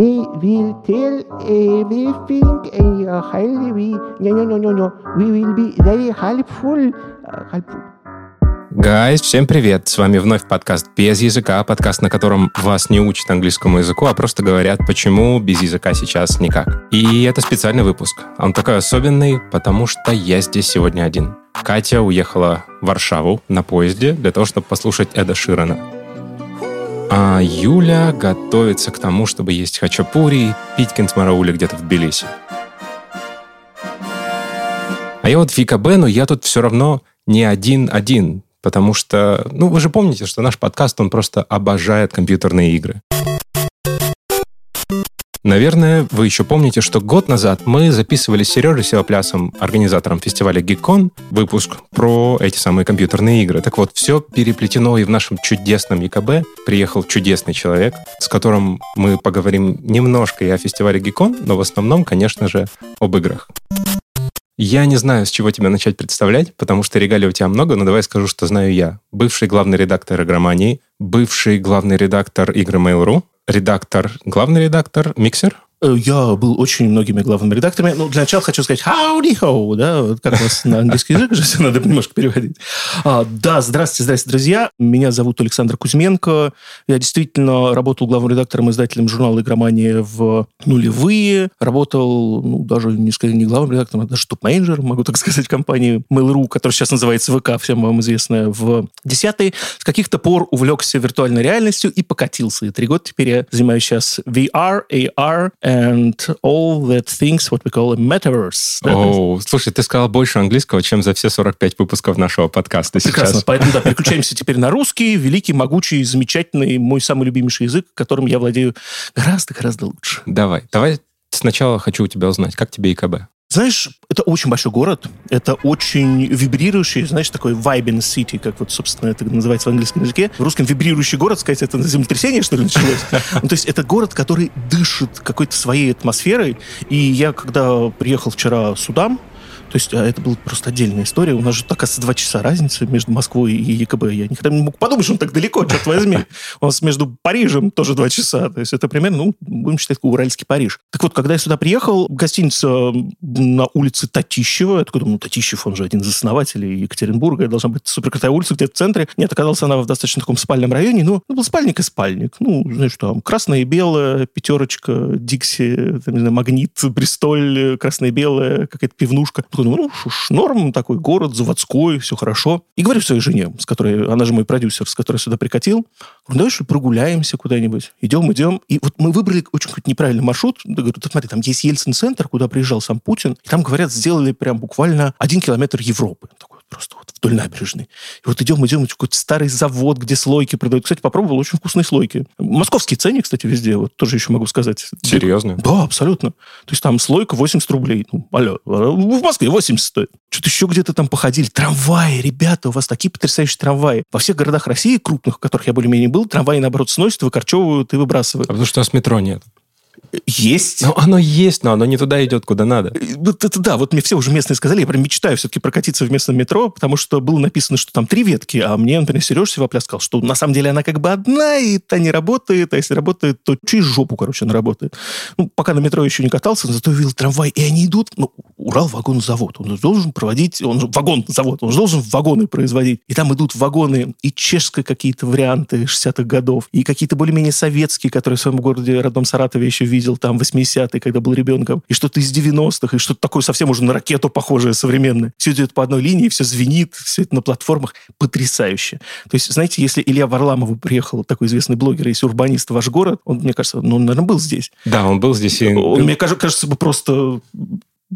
We will tell everything in your highly we no no no no no. We will be very helpful. Helpful. Гайс, всем привет! С вами вновь подкаст «Без языка», подкаст, на котором вас не учат английскому языку, а просто говорят, почему без языка сейчас никак. И это специальный выпуск. Он такой особенный, потому что я здесь сегодня один. Катя уехала в Варшаву на поезде для того, чтобы послушать Эда Ширана. А Юля готовится к тому, чтобы есть хачапури и пить кентмараули где-то в Тбилиси. А я вот в ВКБ, но я тут все равно не один-один, потому что, ну, вы же помните, что наш подкаст, он просто обожает компьютерные игры. Наверное, вы еще помните, что год назад мы записывали с Сережей Севоплясом, организатором фестиваля Geekon, выпуск про эти самые компьютерные игры. Так вот, все переплетено, и в нашем чудесном ЕКБ приехал чудесный человек, с которым мы поговорим немножко и о фестивале Geekon, но в основном, конечно же, об играх. Я не знаю, с чего тебя начать представлять, потому что регалий у тебя много, но давай скажу, что знаю я. Бывший главный редактор игромании, бывший главный редактор игры Mail.ru, редактор, главный редактор Миксер, я был очень многими главными редакторами. Ну, для начала хочу сказать howdy ho, да, вот как у вас на английский язык же все надо немножко переводить. А, да, здравствуйте, здравствуйте, друзья. Меня зовут Александр Кузьменко. Я действительно работал главным редактором и издателем журнала «Игромания» в нулевые. Работал, ну, даже не не главным редактором, а даже топ-менеджером, могу так сказать, компании Mail.ru, которая сейчас называется ВК, всем вам известная, в десятый. С каких-то пор увлекся виртуальной реальностью и покатился. И три года теперь я занимаюсь сейчас VR, AR, and all that things what we call a metaverse. О, oh, слушай, ты сказал больше английского, чем за все 45 выпусков нашего подкаста Прекрасно, сейчас. поэтому да, переключаемся теперь на русский, великий, могучий, замечательный, мой самый любимейший язык, которым я владею гораздо-гораздо лучше. Давай, давай сначала хочу у тебя узнать, как тебе ИКБ? Знаешь, это очень большой город, это очень вибрирующий, знаешь, такой vibing city, как вот, собственно, это называется в английском языке. В русском вибрирующий город, сказать, это землетрясение, что ли, началось? Ну, то есть это город, который дышит какой-то своей атмосферой. И я, когда приехал вчера сюда, то есть а это была просто отдельная история. У нас же, оказывается, два часа разницы между Москвой и ЕКБ. Я никогда не мог подумать, что он так далеко, черт возьми. У нас между Парижем тоже два часа. То есть это примерно, ну, будем считать, Уральский Париж. Так вот, когда я сюда приехал, гостиница на улице Татищева, я такой думаю, ну, Татищев, он же один из основателей Екатеринбурга, должна быть суперкрутая улица где-то в центре. Нет, оказалось, она в достаточно таком спальном районе. Ну, ну был спальник и спальник. Ну, знаешь, там красное и белое, пятерочка, Дикси, там, не знаю, Магнит, Бристоль, красное и белое, какая-то пивнушка такой, ну, норм, такой город, заводской, все хорошо. И говорю своей жене, с которой, она же мой продюсер, с которой сюда прикатил, говорю, давай что прогуляемся куда-нибудь. Идем, идем. И вот мы выбрали очень хоть неправильный маршрут. Я говорю, смотри, там есть Ельцин-центр, куда приезжал сам Путин. И там, говорят, сделали прям буквально один километр Европы. Такой просто вот вдоль набережной. И вот идем, идем, какой-то старый завод, где слойки продают. Кстати, попробовал очень вкусные слойки. Московские цены, кстати, везде, вот тоже еще могу сказать. Серьезно? Да, абсолютно. То есть там слойка 80 рублей. Ну, алло, в Москве 80 стоит. Что-то еще где-то там походили. Трамваи, ребята, у вас такие потрясающие трамваи. Во всех городах России, крупных, в которых я более-менее был, трамваи, наоборот, сносят, выкорчевывают и выбрасывают. А потому что у нас метро нет. Есть. Ну, оно есть, но оно не туда идет, куда надо. Вот это да, вот мне все уже местные сказали, я прям мечтаю все-таки прокатиться в местном метро, потому что было написано, что там три ветки, а мне, например, Сережа Севопляс сказал, что на самом деле она как бы одна, и та не работает, а если работает, то через жопу, короче, она работает. Ну, пока на метро еще не катался, зато увидел трамвай, и они идут, ну, Урал-вагон-завод, он должен проводить, он вагон-завод, он же должен вагоны производить. И там идут вагоны и чешские какие-то варианты 60-х годов, и какие-то более-менее советские, которые в своем городе, родном Саратове еще видел там 80-е, когда был ребенком, и что-то из 90-х, и что-то такое совсем уже на ракету похожее, современное. Все идет по одной линии, все звенит, все это на платформах. Потрясающе. То есть, знаете, если Илья Варламов приехал, такой известный блогер, если урбанист в ваш город, он, мне кажется, ну, он, наверное, был здесь. Да, он был здесь. И... Он, мне кажется, кажется бы просто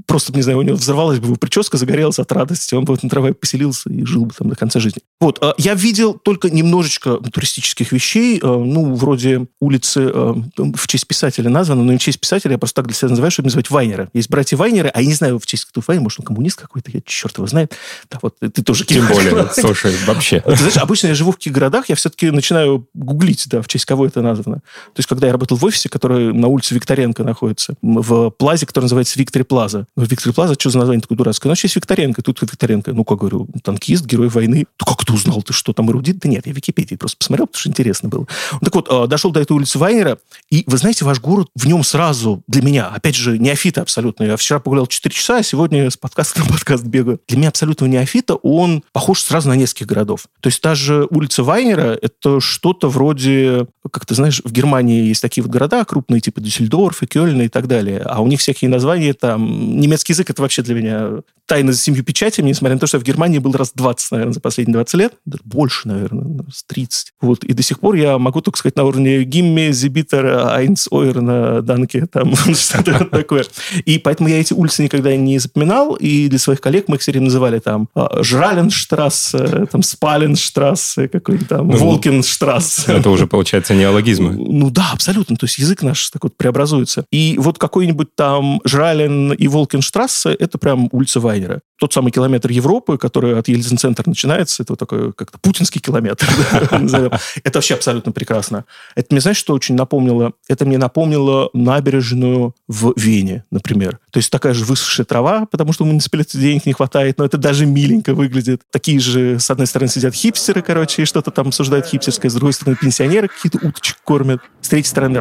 просто, не знаю, у него взорвалась бы прическа, загорелась от радости, он бы на траве поселился и жил бы там до конца жизни. Вот, а, я видел только немножечко туристических вещей, а, ну, вроде улицы а, в честь писателя названа, но не в честь писателя, я просто так для себя называю, чтобы называть Вайнера. Есть братья Вайнеры, а я не знаю, в честь кто Вайнер, может, он коммунист какой-то, я черт его знает. Да, вот ты тоже Тем более, слушай, вообще. Ты знаешь, обычно я живу в каких городах, я все-таки начинаю гуглить, да, в честь кого это названо. То есть, когда я работал в офисе, который на улице Викторенко находится, в плазе, который называется Виктори Плаза. В Виктори Плаза что за название такое дурацкое? Ну, есть Викторенко, тут Викторенко. Ну, как говорю, танкист, герой войны. Ну, как узнал ты, что там эрудит? Да нет, я в Википедии просто посмотрел, потому что интересно было. Так вот, э, дошел до этой улицы Вайнера, и вы знаете, ваш город в нем сразу для меня, опять же, неофита абсолютно. Я вчера погулял 4 часа, а сегодня с подкаста на подкаст бегаю. Для меня абсолютно неофита, он похож сразу на нескольких городов. То есть та же улица Вайнера, это что-то вроде, как ты знаешь, в Германии есть такие вот города крупные, типа Дюссельдорф и Кёльн и так далее, а у них всякие названия там... Немецкий язык это вообще для меня тайна за семью печатями, несмотря на то, что я в Германии был раз 20, наверное, за последние 20 лет. Даже больше, наверное, с 30. Вот. И до сих пор я могу только сказать на уровне Гимме, Зибитер, Айнс, Ойрна, Данке, там что-то такое. И поэтому я эти улицы никогда не запоминал, и для своих коллег мы их все время называли там а, Жраленштрассе, там Спаленштрассе, какой-то там ну, Волкинштрассе. Это уже получается неологизмы. Ну да, абсолютно. То есть язык наш так вот преобразуется. И вот какой-нибудь там Жрален и Волкинштрассе, это прям улица Вайнера тот самый километр Европы, который от Ельцин-центра начинается, это вот такой как-то путинский километр. Это вообще абсолютно прекрасно. Это мне, знаешь, что очень напомнило? Это мне напомнило набережную в Вене, например. То есть такая же высохшая трава, потому что у муниципалитета денег не хватает, но это даже миленько выглядит. Такие же, с одной стороны, сидят хипстеры, короче, и что-то там обсуждают хипстерское, с другой стороны, пенсионеры какие-то уточек кормят, с третьей стороны,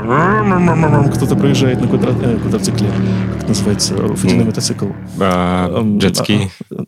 кто-то проезжает на э, квадроцикле. Как называется? Водяной мотоцикл. Джетский.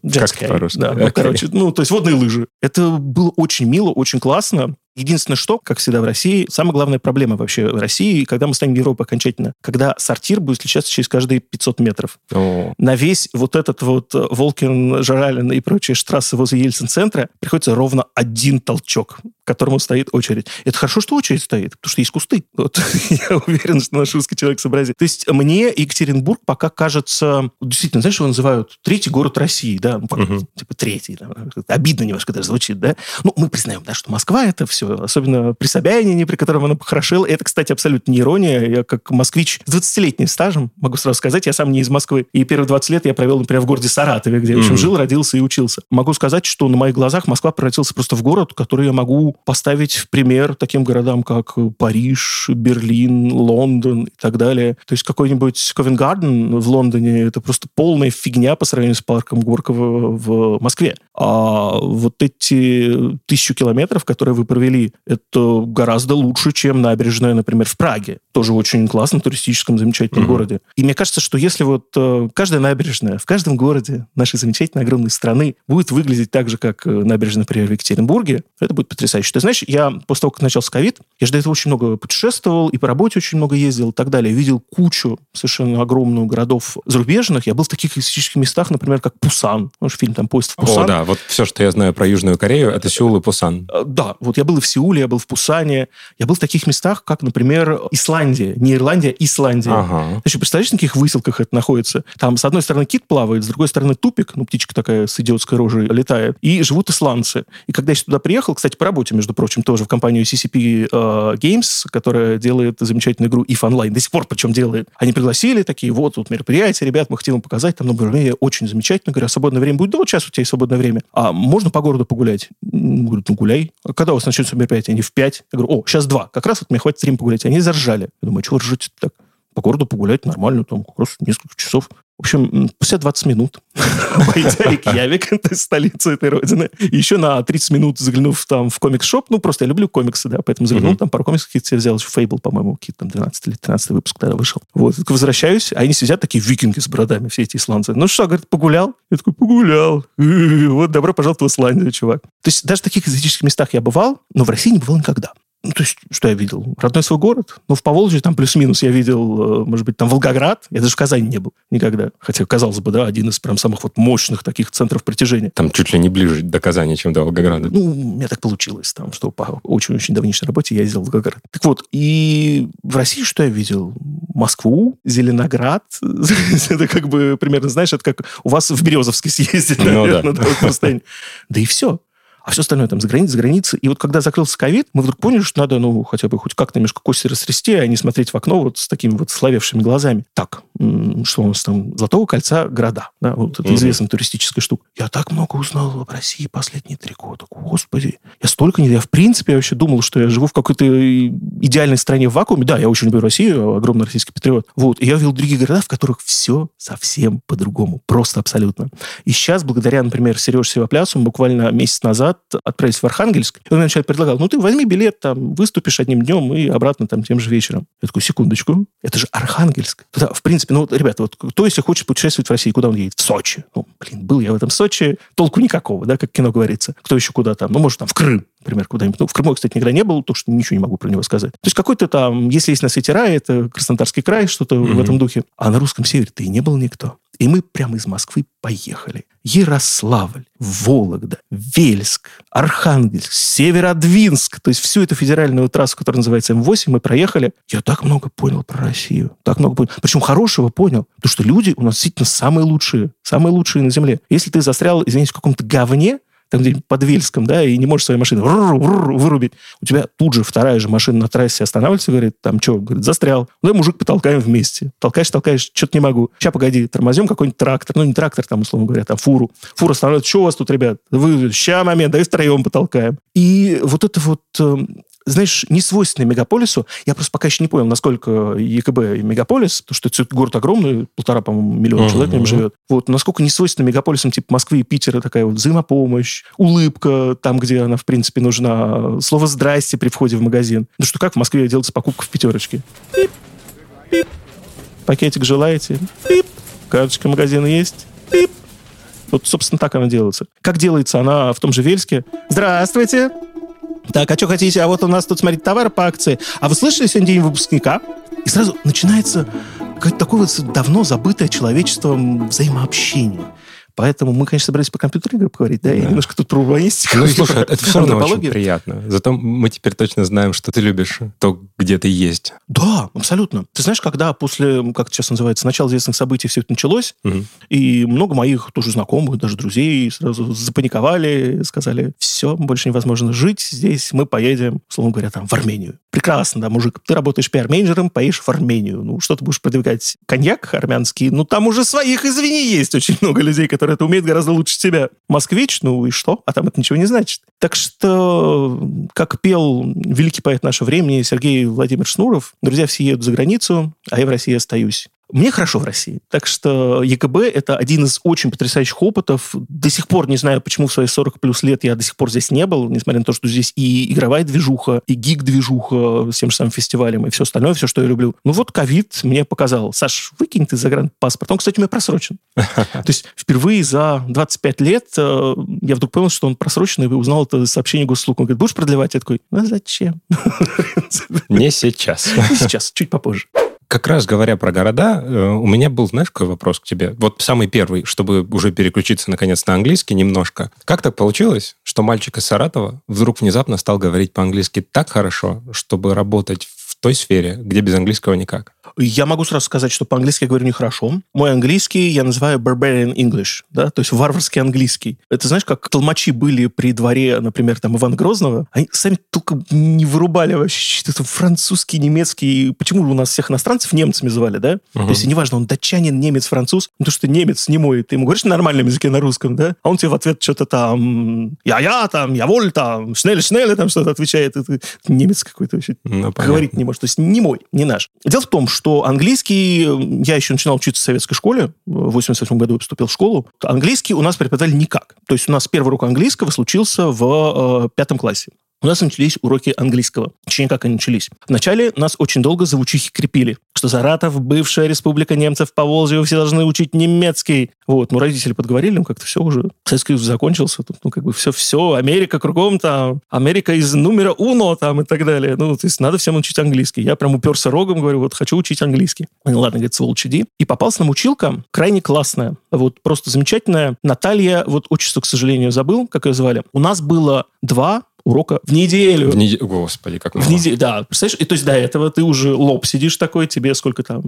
Джетский. Как по-русски? Да, ну, короче, ну, то есть водные лыжи. Это было очень мило, очень классно. Единственное, что, как всегда в России, самая главная проблема вообще в России, когда мы станем Европой окончательно, когда сортир будет встречаться через каждые 500 метров. О. На весь вот этот вот э, Волкин, Жаралин и прочие штрассы возле Ельцин-центра приходится ровно один толчок, к которому стоит очередь. Это хорошо, что очередь стоит, потому что есть кусты. Вот. Я уверен, что наш русский человек сообразит. То есть мне Екатеринбург пока кажется... Действительно, знаешь, его называют третий город России, да? Ну, угу. Типа третий. Да? Обидно немножко даже звучит, да? Ну, мы признаем, да, что Москва это все. Особенно при Собянине, при котором она похорошела. Это, кстати, абсолютно не ирония. Я как москвич с 20-летним стажем, могу сразу сказать, я сам не из Москвы. И первые 20 лет я провел, например, в городе Саратове, где я, в общем, жил, родился и учился. Могу сказать, что на моих глазах Москва превратился просто в город, который я могу поставить в пример таким городам, как Париж, Берлин, Лондон и так далее. То есть какой-нибудь Ковенгарден в Лондоне это просто полная фигня по сравнению с парком Горького в Москве. А вот эти тысячу километров, которые вы провели это гораздо лучше, чем набережная, например, в Праге. Тоже очень классном туристическом замечательном mm-hmm. городе. И мне кажется, что если вот э, каждая набережная в каждом городе нашей замечательной огромной страны будет выглядеть так же, как э, набережная, например, в Екатеринбурге, это будет потрясающе. Ты знаешь, я после того, как начался ковид, я же до этого очень много путешествовал, и по работе очень много ездил и так далее. Видел кучу совершенно огромную городов зарубежных. Я был в таких исторических местах, например, как Пусан. Может, фильм там «Поезд в Пусан». О, да, вот все, что я знаю про Южную Корею, это Сеул и Пусан. Э, да, вот я был и в Сеуле, я был в Пусане, я был в таких местах, как, например, Исландия. Не Ирландия, а Исландия. Ага. Значит, представляешь, на каких выселках это находится? Там, с одной стороны, кит плавает, с другой стороны, тупик, ну, птичка такая с идиотской рожей летает, и живут исландцы. И когда я туда приехал, кстати, по работе, между прочим, тоже в компанию CCP uh, э, Games, которая делает замечательную игру If Online, до сих пор причем делает. Они пригласили такие, вот тут мероприятие, ребят, мы хотим вам показать, там, ну, очень замечательно. Говорю, а свободное время будет? Да, вот сейчас у тебя есть свободное время. А можно по городу погулять? Говорю, ну, гуляй. А когда у вас начнется мероприятие? Они в 5. Я говорю, о, сейчас 2. Как раз вот мне хватит время погулять. Они заржали. Я думаю, чего ржете так? По городу погулять нормально, там как раз несколько часов. В общем, спустя 20 минут, обойдя Рейкьявик, столицу этой родины, еще на 30 минут заглянув там в комикс-шоп, ну, просто я люблю комиксы, да, поэтому заглянул, mm-hmm. там пару комиксов какие-то себе взял, еще Фейбл, по-моему, какие-то там 12 или 13 выпуск тогда вышел. Вот, так возвращаюсь, а они сидят такие викинги с бородами, все эти исландцы. Ну что, говорит, погулял? Я такой, погулял. Вот, добро пожаловать в Исландию, чувак. То есть даже в таких экзотических местах я бывал, но в России не бывал никогда. Ну, то есть, что я видел? Родной свой город. Ну, в Поволжье там плюс-минус я видел, э, может быть, там Волгоград. Я даже в Казани не был никогда. Хотя, казалось бы, да, один из прям самых вот мощных таких центров притяжения. Там чуть ли не ближе до Казани, чем до Волгограда. Ну, у меня так получилось там, что по очень-очень давнишней работе я ездил в Волгоград. Так вот, и в России что я видел? Москву, Зеленоград. это как бы примерно, знаешь, это как у вас в Березовске съездить, ну, наверное, да. Да и все а все остальное там за границей, за границей. И вот когда закрылся ковид, мы вдруг поняли, что надо, ну, хотя бы хоть как-то немножко кости растрясти, а не смотреть в окно вот с такими вот славевшими глазами. Так, что у нас там, Золотого кольца города. Да, вот это Мгм. известная туристическая штука. Я так много узнал об России последние три года. Господи. Я столько не... Я, в принципе, вообще думал, что я живу в какой-то и- идеальной стране в вакууме. Да, я очень люблю Россию, огромный российский патриот. Вот. И я увидел другие города, в которых все совсем по-другому. Просто абсолютно. И сейчас, благодаря, например, Сереже Севоплясу, буквально месяц назад отправились в Архангельск. И он мне человек предлагал, ну ты возьми билет, там, выступишь одним днем и обратно там тем же вечером. Я такой, секундочку, это же Архангельск. Туда, в принципе, ну вот, ребята, вот кто, если хочет путешествовать в России, куда он едет? В Сочи. Ну, блин, был я в этом Сочи, толку никакого, да, как кино говорится. Кто еще куда там? Ну, может, там в Крым, например, куда-нибудь. Ну, в Крыму, я, кстати, никогда не был, так что ничего не могу про него сказать. То есть какой-то там, если есть на свете рай, это Краснодарский край, что-то в Мгм. этом духе. А на русском севере-то и не был никто. И мы прямо из Москвы поехали. Ярославль, Вологда, Вельск, Архангельск, Северодвинск. То есть всю эту федеральную трассу, которая называется М8, мы проехали. Я так много понял про Россию. Так много понял. Причем хорошего понял. Потому что люди у нас действительно самые лучшие. Самые лучшие на земле. Если ты застрял, извините, в каком-то говне, там где-нибудь под Вельском, да, и не можешь свою машину вырубить, у тебя тут же вторая же машина на трассе останавливается, говорит, там, что, говорит, застрял. Ну, и мужик, потолкаем вместе. Толкаешь, толкаешь, что-то не могу. Сейчас, погоди, тормозим какой-нибудь трактор, ну, не трактор, там, условно говоря, там, фуру. Фура останавливается, что у вас тут, ребят? Вы, ща, момент, давай втроем потолкаем. И вот это вот эм, знаешь, не свойственное мегаполису. Я просто пока еще не понял, насколько ЕКБ мегаполис, потому что это город огромный, полтора, по-моему, миллиона Мгм. человек в нем живет. Вот, насколько не свойственно мегаполисам типа Москвы и Питера такая вот взаимопомощь, улыбка там, где она, в принципе, нужна, слово «здрасте» при входе в магазин. Ну что, как в Москве делается покупка в пятерочке? Пип, пип. Пакетик желаете? Пип. Карточка магазина есть? Пип. Вот, собственно, так она делается. Как делается она в том же Вельске? Здравствуйте! Так, а что хотите? А вот у нас тут, смотрите, товар по акции. А вы слышали сегодня день выпускника? И сразу начинается какое-то такое вот давно забытое человечеством взаимообщение. Поэтому мы, конечно, собрались по компьютерным играм поговорить, да, и Да. немножко тут про урбанистику. Ну, и слушай, это все равно очень приятно. Зато мы теперь точно знаем, что ты любишь то, где ты есть. Да, абсолютно. Ты знаешь, когда после, как это сейчас называется, начала известных событий все это началось, Мгм. и много моих тоже знакомых, даже друзей сразу запаниковали, сказали, все, больше невозможно жить здесь, мы поедем, условно говоря, там, в Армению. Прекрасно, да, мужик, ты работаешь пиар-менеджером, поедешь в Армению. Ну, что ты будешь продвигать? Коньяк армянский? Ну, там уже своих, извини, есть очень много людей, которые это умеют гораздо лучше тебя. Москвич, ну и что? А там это ничего не значит. Так что, как пел великий поэт нашего времени Сергей Владимирович Шнуров, друзья все едут за границу, а я в России остаюсь. Мне хорошо в России. Так что ЕКБ – это один из очень потрясающих опытов. До сих пор не знаю, почему в свои 40 плюс лет я до сих пор здесь не был, несмотря на то, что здесь и игровая движуха, и гик-движуха с тем же самым фестивалем, и все остальное, все, что я люблю. Ну вот ковид мне показал. Саш, выкинь ты загранпаспорт. Он, кстати, у меня просрочен. То есть впервые за 25 лет э, я вдруг понял, что он просрочен, и узнал это сообщение госуслуг. Он говорит, будешь продлевать? Я такой, ну зачем? Не сейчас. Не сейчас, чуть попозже. Как раз говоря про города, э, у меня был, знаешь, какой вопрос к тебе? Вот самый первый, чтобы уже переключиться наконец на английский немножко. Как так получилось, что мальчик из Саратова вдруг внезапно стал говорить по-английски так хорошо, чтобы работать в той сфере, где без английского никак? Я могу сразу сказать, что по-английски я говорю нехорошо. Мой английский я называю barbarian English, да, то есть варварский английский. Это знаешь, как толмачи были при дворе, например, там Ивана Грозного, они сами только не вырубали вообще что-то французский, немецкий. Почему у нас всех иностранцев немцами звали, да? Мгм. То есть неважно, он датчанин, немец, француз, ну, то, что немец не мой, ты ему говоришь на нормальном языке на русском, да? А он тебе в ответ что-то там я-я, там, я воль, там, шнель-шнель, там что-то отвечает. Это немец какой-то вообще Ну, понятно. говорить не может. То есть не мой, не наш. Дело в том, что английский... э, Я еще начинал учиться в советской школе. В 88 году поступил в школу. Английский у нас преподавали никак. То есть у нас первый урок английского случился в э, пятом классе. У нас начались уроки английского. Точнее, как они начались. Вначале нас очень долго за учихи крепили, что Саратов, бывшая республика немцев по Волжье, вы все должны учить немецкий. Вот, ну, родители подговорили, ну, как-то все уже. Советский Союз закончился, тут, ну, как бы все, все, Америка кругом там, Америка из номера уно там и так далее. Ну, то есть надо всем учить английский. Я прям уперся рогом, говорю, вот хочу учить английский. Ну, ладно, говорит, сволочь, иди. И попался нам училка крайне классная, вот просто замечательная. Наталья, вот отчество, к сожалению, забыл, как ее звали. У нас было два урока в неделю. В неде- Господи, как В неделю, да. Представляешь, и то есть до этого ты уже лоб сидишь такой, тебе сколько там,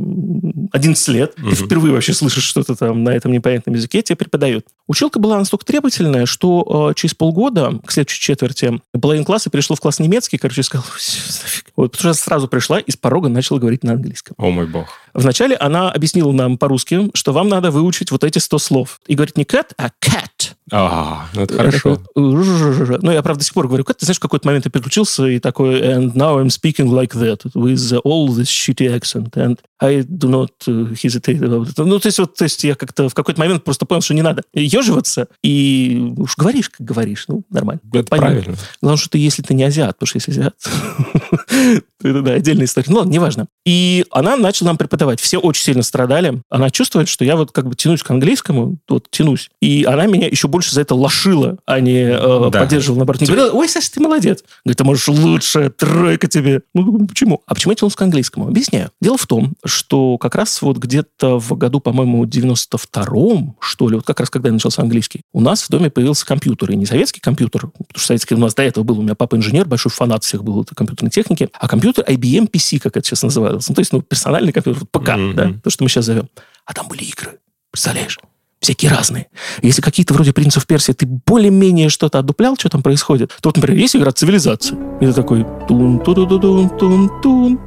11 лет, Мгм. ты впервые вообще слышишь что-то там на этом непонятном языке, тебе преподают. Училка была настолько требовательная, что э, через полгода, к следующей четверти, половина класса перешла в класс немецкий, короче, и сказала, «Всё, нафиг». Вот, потому что сразу пришла и с порога начала говорить на английском. О мой бог. Вначале она объяснила нам по-русски, что вам надо выучить вот эти 100 слов. И говорит не cat, а cat. А, ну это хорошо. Ну, я, правда, до сих пор говорю, cat. Ты знаешь, в какой-то момент я переключился и такой, and now I'm speaking like that, with all this shitty accent, and I do not uh, hesitate about it. Ну, то есть, вот, то есть я как-то в какой-то момент просто понял, что не надо еживаться, и уж говоришь, как говоришь, ну, нормально. Это Понятно. правильно. Главное, что ты, если ты не азиат, потому что если азиат, это, да, отдельная история. Ну, ладно, неважно. И она начала нам преподавать. Все очень сильно страдали. Она чувствует, что я вот как бы тянусь к английскому, вот тянусь. И она меня еще больше за это лошила, а не э, Да. поддерживала наоборот. Не говорила, ой, Саша, ты молодец. Говорит, ты можешь лучше, тройка тебе. Ну, почему? А почему я тянулся к английскому? Объясняю. Дело в том, что как раз вот где-то в году, по-моему, 92-м, что ли, вот как раз когда я начался английский, у нас в доме появился компьютер. И не советский компьютер, потому что советский у нас до этого был. У меня папа инженер, большой фанат всех был этой компьютерной техники. А компьютер IBM PC, как это сейчас называлось. Ну, то есть, ну, персональный компьютер, вот ПК, Мгм. да, то, что мы сейчас зовем. А там были игры. Представляешь? Всякие разные. Если какие-то вроде «Принцев Персии» ты более-менее что-то отдуплял, что там происходит, то вот, например, есть игра «Цивилизация». И ты такой тун ту ту тун тун тун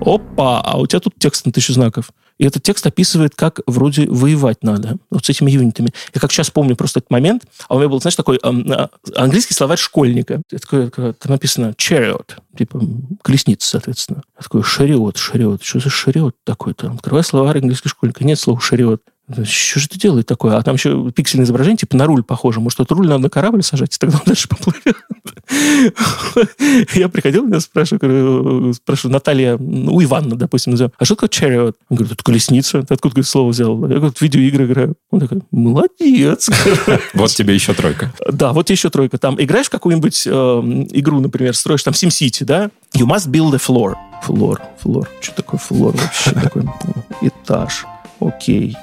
Опа, а у тебя тут текст на тысячу знаков. И этот текст описывает, как вроде воевать надо. Вот с этими юнитами. Я как сейчас помню просто этот момент. А у меня был, знаешь, такой эм, а, английский словарь школьника. Это такое, как- там написано chariot, типа колесница, соответственно. Я такой, шариот, шариот. Что за шариот такой-то? Открываю словарь английского школьника. Нет слова шариот. Что же это делает такое? А там еще пиксельное изображение, типа на руль похоже. Может, этот руль надо на корабль сажать, и тогда он дальше поплывет. Я приходил, меня спрашиваю, говорю, спрашиваю, Наталья, ну, у Ивана, допустим, назовем, а что такое chariot? Он говорит, это колесница. Ты откуда говорит, слово взял? Я говорю, в видеоигры играю. Он такой, молодец. Вот тебе еще тройка. Да, вот еще тройка. Там играешь в какую-нибудь э, игру, например, строишь там SimCity, да? You must build a floor. Floor, floor. Что такое floor вообще? Такой этаж. Окей.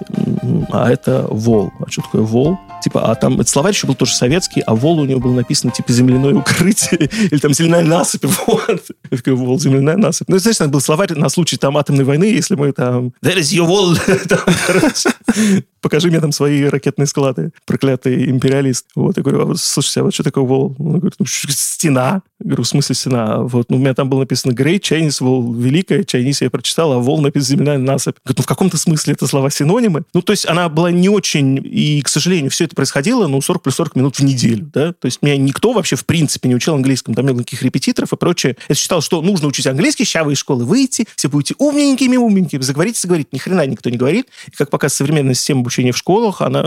А это вол. А что такое вол? Типа, а там, это словарь еще был тоже советский, а вол у него был написано, типа, земляное укрытие, или там земляная насыпь, вот. Я такой, вол, земляная насыпь. Ну, знаешь, был словарь на случай там атомной войны, если мы там, there is your wall, покажи мне там свои ракетные склады, проклятый империалист. Вот, я говорю, а слушайте, а вот что такое wall? Он говорит, ну, стена. Я говорю, в смысле стена? Вот, ну, у меня там было написано Great Chinese Wall, великая Chinese я прочитал, а wall написано земляная насыпь. Говорит, ну, в каком-то смысле это слова синонимы. Ну, то есть она была не очень, и, к сожалению, все это происходило, ну, 40 плюс 40 минут в неделю, да. То есть меня никто вообще, в принципе, не учил английскому, там не было никаких репетиторов и прочее. Я считал, что нужно учить английский, сейчас вы из школы выйти, все будете умненькими, умненькими, заговорите, заговорить. Ни хрена никто не говорит. И, как показывает современная система обучения в школах, она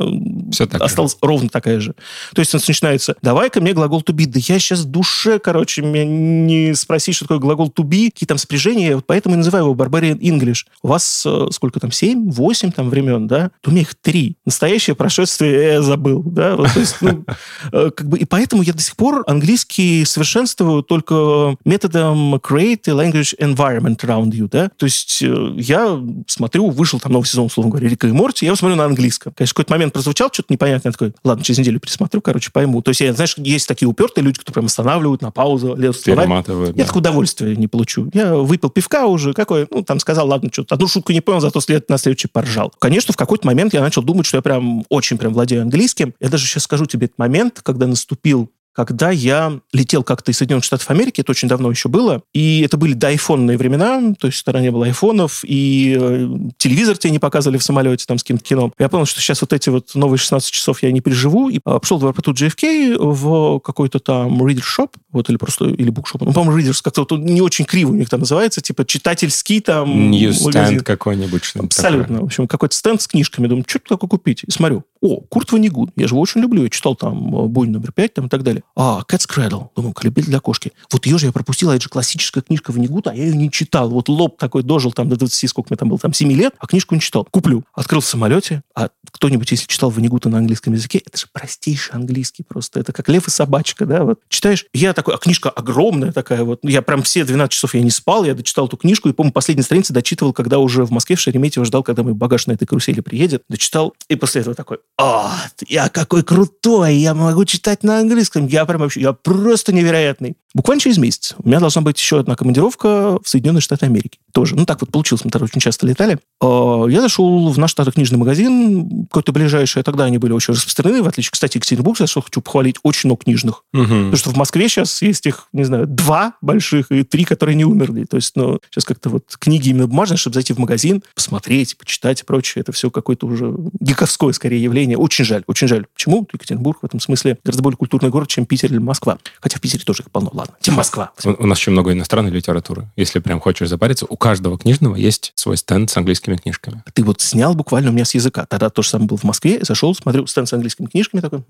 Всё так же. осталась ровно такая же. То есть у нас начинается, давай-ка мне глагол to be. Да я сейчас в душе, короче, меня не спроси, что такое глагол to be, какие там спряжения, вот поэтому и называю его Barbarian English. У вас э, сколько там, семь, восемь там времен, да? То у меня их три. Настоящее прошествие я забыл, да? Вот, то есть, ну, э, как бы, и поэтому я до сих пор английский совершенствую только методом create a language environment around you, да? То есть э, я смотрю, вышел там новый сезон, условно говоря, Рика и Морти, я его смотрю на английском. Конечно, какой-то момент прозвучал что-то непонятное, я такой, ладно, через неделю пересмотрю, короче, пойму. То есть, я, знаешь, есть такие упертые люди, которые прям останавливают на паузу, лезут. Перематывают. Я да. такое удовольствие не получу. Я выпил пивка уже, какое, ну, там сказал, ладно, что-то, одну шутку не понял, зато след на следующий поржал. Конечно, в какой-то момент я начал думать, что я прям очень прям владею английским. Я даже сейчас скажу тебе этот момент, когда наступил когда я летел как-то из Соединенных Штатов Америки, это очень давно еще было, и это были доайфонные времена, то есть тогда не было айфонов, и э, телевизор тебе не показывали в самолете там с каким-то кино. Я понял, что сейчас вот эти вот новые 16 часов я не переживу, и э, пошел в аэропорту JFK в какой-то там reader shop, вот, или просто, или bookshop. Ну, по-моему, readers как-то вот не очень криво у них там называется, типа читательский там. Ньюстенд какой-нибудь. Абсолютно. такое. В общем, какой-то стенд с книжками. Думаю, что такое купить? И смотрю, о, Курт Ванигун. Я же его очень люблю. Я читал там э, «Бой номер пять» там и так далее. А, Cat's Cradle. Думаю, колыбель для кошки. Вот ее же я пропустил, а это же классическая книжка Ванигута, а я ее не читал. Вот лоб такой дожил там до 20, сколько мне там было, там 7 лет, а книжку не читал. Куплю. Открыл в самолете, а кто-нибудь, если читал Ванигута на английском языке, это же простейший английский просто. Это как лев и собачка, да, вот. Читаешь, я такой, а книжка огромная такая вот. Я прям все 12 часов я не спал, я дочитал эту книжку, и, по-моему, последние страницы дочитывал, когда уже в Москве, в Шереметьево ждал, когда мой багаж на этой карусели приедет. Дочитал, и после этого такой, а, я какой крутой, я могу читать на английском. Я прям вообще, я просто невероятный. Буквально через месяц у меня должна быть еще одна командировка в Соединенные Штаты Америки. Тоже. Ну, так вот получилось, мы тогда очень часто летали. А, я зашел в наш старый книжный магазин, какой-то ближайший, а тогда они были очень распространены, в отличие, кстати, Екатеринбург, за что хочу похвалить, очень много книжных. Мгм. Потому что в Москве сейчас есть их, не знаю, два больших и три, которые не умерли. То есть, ну, сейчас как-то вот книги именно бумажные, чтобы зайти в магазин, посмотреть, почитать и прочее, это все какое-то уже гиковское, скорее, явление. Очень жаль, очень жаль. Почему? Екатеринбург в этом смысле гораздо более культурный город, чем Питер или Москва. Хотя в Питере тоже их полно. Ладно, чем Москва. У, у нас еще много иностранной литературы. Если прям хочешь запариться, у каждого книжного есть свой стенд с английскими книжками. Ты вот снял буквально у меня с языка. Тогда то же самое был в Москве. Зашел, смотрю, стенд с английскими книжками такой.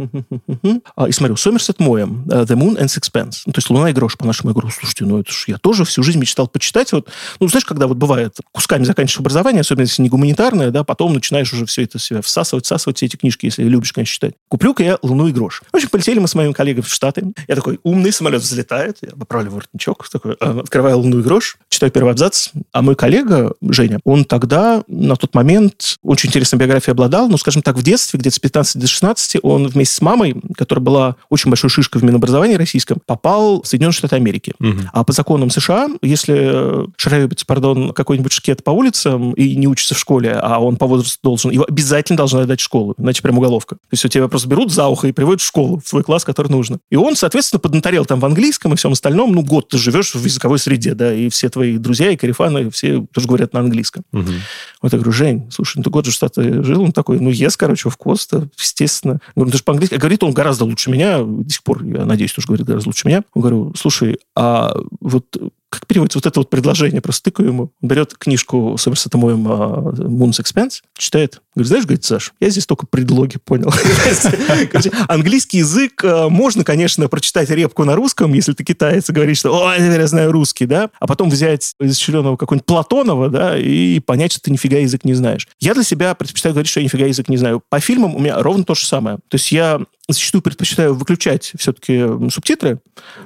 А, И смотрю, Сомерсет Моэм, э, The Moon and Sixpence. Ну, то есть «Луна и грош» по-нашему. Я говорю, слушайте, ну это ж я тоже всю жизнь мечтал почитать. Вот, ну, знаешь, когда вот бывает, кусками заканчиваешь образование, особенно если не гуманитарное, да, потом начинаешь уже все это себя всасывать, всасывать все эти книжки, если любишь, конечно, читать. Куплю-ка я «Луну и грош». В общем, полетели мы с моим коллегой в Штаты. Я такой, умный самолет взлетает, я поправлю воротничок, такой, э, открываю «Луну и грош», читаю первый абзац, а мой коллега, Женя, он тогда, на тот момент, очень интересной биографией обладал, ну, скажем так, в детстве, где-то с 15 до 16, он вместе с мамой, которая была очень большой шишкой в Минобразовании российском, попал в Соединенные Штаты Америки. Мгм. А по законам США, если э, шароебец, пардон, какой-нибудь шкет по улицам и не учится в школе, а он по возрасту должен, его обязательно должны отдать в школу, иначе прям уголовка. То есть у тебя просто берут за ухо и приводят в школу, в свой класс, который нужно. И он, соответственно, поднаторел там в английском и всем остальном. Ну, год ты живешь в языковой среде, да, и все твои друзья и карифаны все тоже говорят на английском. Мгм. Вот я говорю, Жень, слушай, ну ты год же в Штаты жил, он такой, ну, ес, короче, в коста, естественно. Я говорю, ну, ты же по-английски. А говорит он гораздо лучше меня, до сих пор, я надеюсь, тоже говорит гораздо лучше меня. Я говорю, слушай, а вот как переводится вот это вот предложение? Просто тыкаю ему. Берет книжку Сомерсета Моем Moon's Expense, читает. Говорит, знаешь, говорит, Саш, я здесь только предлоги понял. Английский язык э, можно, конечно, прочитать репку на русском, если ты китаец и говоришь, что «Ой, теперь я знаю русский», да, а потом взять изощренного какого-нибудь Платонова, да, и понять, что ты нифига язык не знаешь. Я для себя предпочитаю говорить, что я нифига язык не знаю. По фильмам у меня ровно то же самое. То есть я зачастую предпочитаю выключать все-таки субтитры.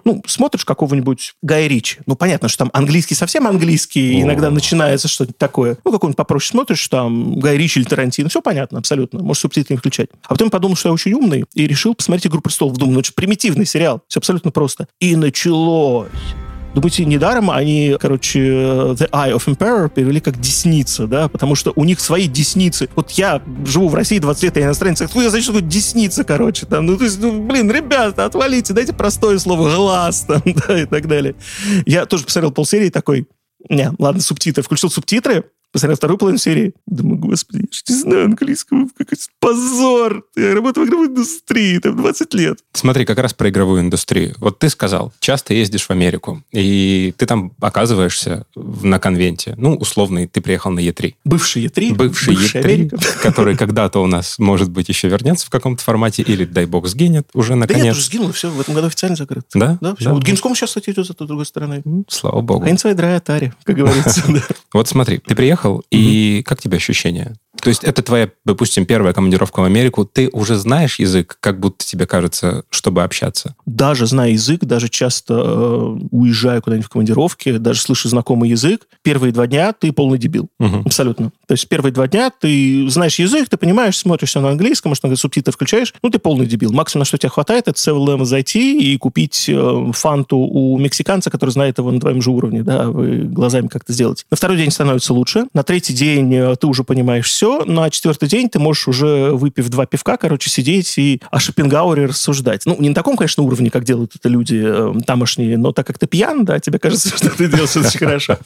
Ну, смотришь какого-нибудь Гая Ричи. Ну, понятно, что там английский совсем английский, и иногда начинается что-то такое. Ну, какой-нибудь попроще смотришь, там, Гай Ричи или Тарантино. Все понятно, абсолютно. Можешь субтитры не включать. А потом подумал, что я очень умный, и решил посмотреть «Игру престолов». Думаю, ну, это же примитивный сериал. Все абсолютно просто. И началось. Думаете, недаром они, короче, The Eye of Emperor перевели как «десница», да, потому что у них свои десницы. Вот я живу в России 20 лет, я иностранец, я значит, что десница, короче, там, ну, то есть, ну, блин, ребята, отвалите, дайте простое слово «глаз», там, да, и так далее. Я тоже посмотрел полсерии такой, не, ладно, субтитры, включил субтитры, посмотрел вторую половину серии, думаю, господи, я же не знаю английского, какой позор, я работаю в игровой индустрии, там, 20 лет. Смотри, как раз про игровую индустрию. Вот ты сказал, часто ездишь в Америку, и ты там оказываешься на конвенте. Ну, условно, ты приехал на Е3. Бывший Е3, Бывший бывшая Е3, Америка. который когда-то у нас, может быть, еще вернется в каком-то формате, или, дай бог, сгинет уже Да нет, наконец. уже сгинуло, все, в этом году официально закрыт. Да? Да, все. Да. Вот Gamescom сейчас, кстати, идет зато с другой стороны. Слава богу. А инсайдеры Atari, как говорится. Вот смотри, ты приехал, и как тебе ощущения? То есть это твоя, допустим, первая командировка в Америку, ты уже знаешь язык, как будто тебе кажется, чтобы общаться. Даже зная язык, даже часто э, уезжая куда-нибудь в командировке, даже слыша знакомый язык, первые два дня ты полный дебил. Мгм. Абсолютно. То есть первые два дня ты знаешь язык, ты понимаешь, смотришь все на английском, может, иногда субтитры включаешь, ну, ты полный дебил. Максимум, на что тебе хватает, это 7 зайти и купить э, фанту у мексиканца, который знает его на твоем же уровне, да, вы глазами как-то сделать. На второй день становится лучше, на третий день э, ты уже понимаешь все, на четвертый день ты можешь уже, выпив два пивка, короче, сидеть и о Шопенгауэре рассуждать. Ну, не на таком, конечно, уровне, как делают это люди э, тамошние, но так как ты пьян, да, тебе кажется, что ты делаешь очень хорошо.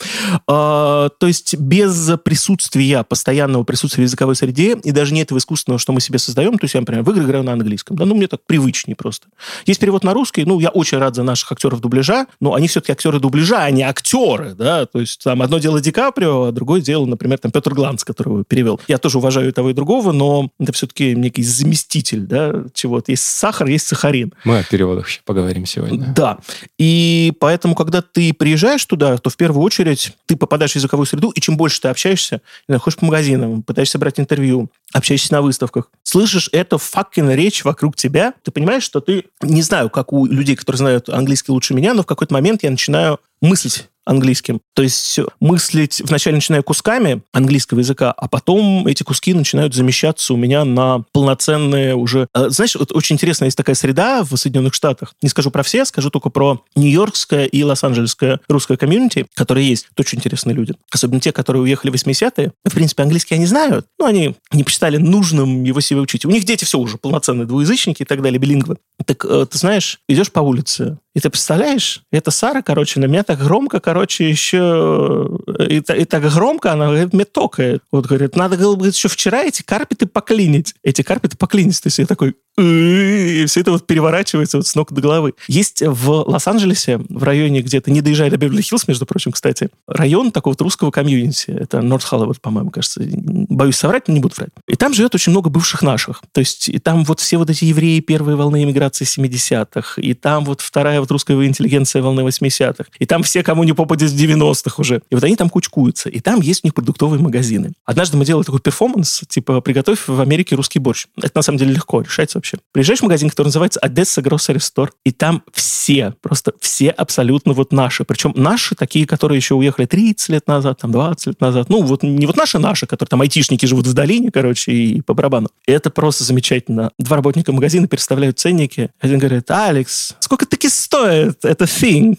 А, То есть без присутствия, постоянного присутствия в языковой среде, и даже не этого искусственного, что мы себе создаем, то есть я, например, в игры играю на английском, да, ну, мне так привычнее просто. Есть перевод на русский, ну, я очень рад за наших актеров дубляжа, но они все-таки актеры дубляжа, а не актеры, да, то есть там одно дело Ди Каприо, а другое дело, например, там Петр Гланц, которого перевел. Я тоже уважаю и того, и другого, но это все-таки некий заместитель, да, чего-то. Есть сахар, есть сахарин. Мы о переводах еще поговорим сегодня. Да. И поэтому, когда ты приезжаешь туда, то в первую очередь ты попадаешь в языковую среду, и чем больше ты общаешься, не знаю, ходишь по магазинам, пытаешься брать интервью, общаешься на выставках, слышишь эту факин речь вокруг тебя, ты понимаешь, что ты, не знаю, как у людей, которые знают английский лучше меня, но в какой-то момент я начинаю мыслить английским. То есть мыслить вначале начинаю кусками английского языка, а потом эти куски начинают замещаться у меня на полноценные уже... Э, знаешь, вот очень интересная есть такая среда в Соединенных Штатах. Не скажу про все, скажу только про Нью-Йоркское и Лос-Анджелесское русское комьюнити, которые есть. Это очень интересные люди. Особенно те, которые уехали в 80-е. В принципе, английский они знают, но они не посчитали нужным его себе учить. У них дети все уже полноценные двуязычники и так далее, билингвы. Так э, ты знаешь, идешь по улице, и ты представляешь, это Сара, короче, на меня так громко, короче, еще... И, и так громко она говорит, мне токает. Вот, говорит, надо было бы еще вчера эти карпеты поклинить. Эти карпеты поклинить. То есть я такой, и все это вот переворачивается вот с ног до головы. Есть в Лос-Анджелесе, в районе где-то, не доезжая до Беверли-Хиллз, между прочим, кстати, район такого вот русского комьюнити. Это Норт Холливуд, по-моему, кажется. Боюсь соврать, но не буду врать. И там живет очень много бывших наших. То есть и там вот все вот эти евреи первой волны иммиграции 70-х, и там вот вторая вот русская интеллигенция волны 80-х, и там все, кому не попадет в 90-х уже. И вот они там кучкуются, и там есть у них продуктовые магазины. Однажды мы делали такой перформанс, типа, приготовь в Америке русский борщ. Это на самом деле легко решается вообще. Приезжаешь в магазин, который называется Одесса Grocery Store, и там все, просто все абсолютно вот наши. Причем наши такие, которые еще уехали 30 лет назад, там 20 лет назад. Ну, вот не вот наши-наши, которые там айтишники живут в долине, короче, и по барабану. И это просто замечательно. Два работника магазина переставляют ценники. Один говорит, Алекс, сколько таки стоит это thing?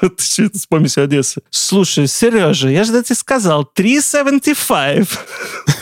с помесью Одессы. Слушай, Сережа, я же тебе сказал, 3,75.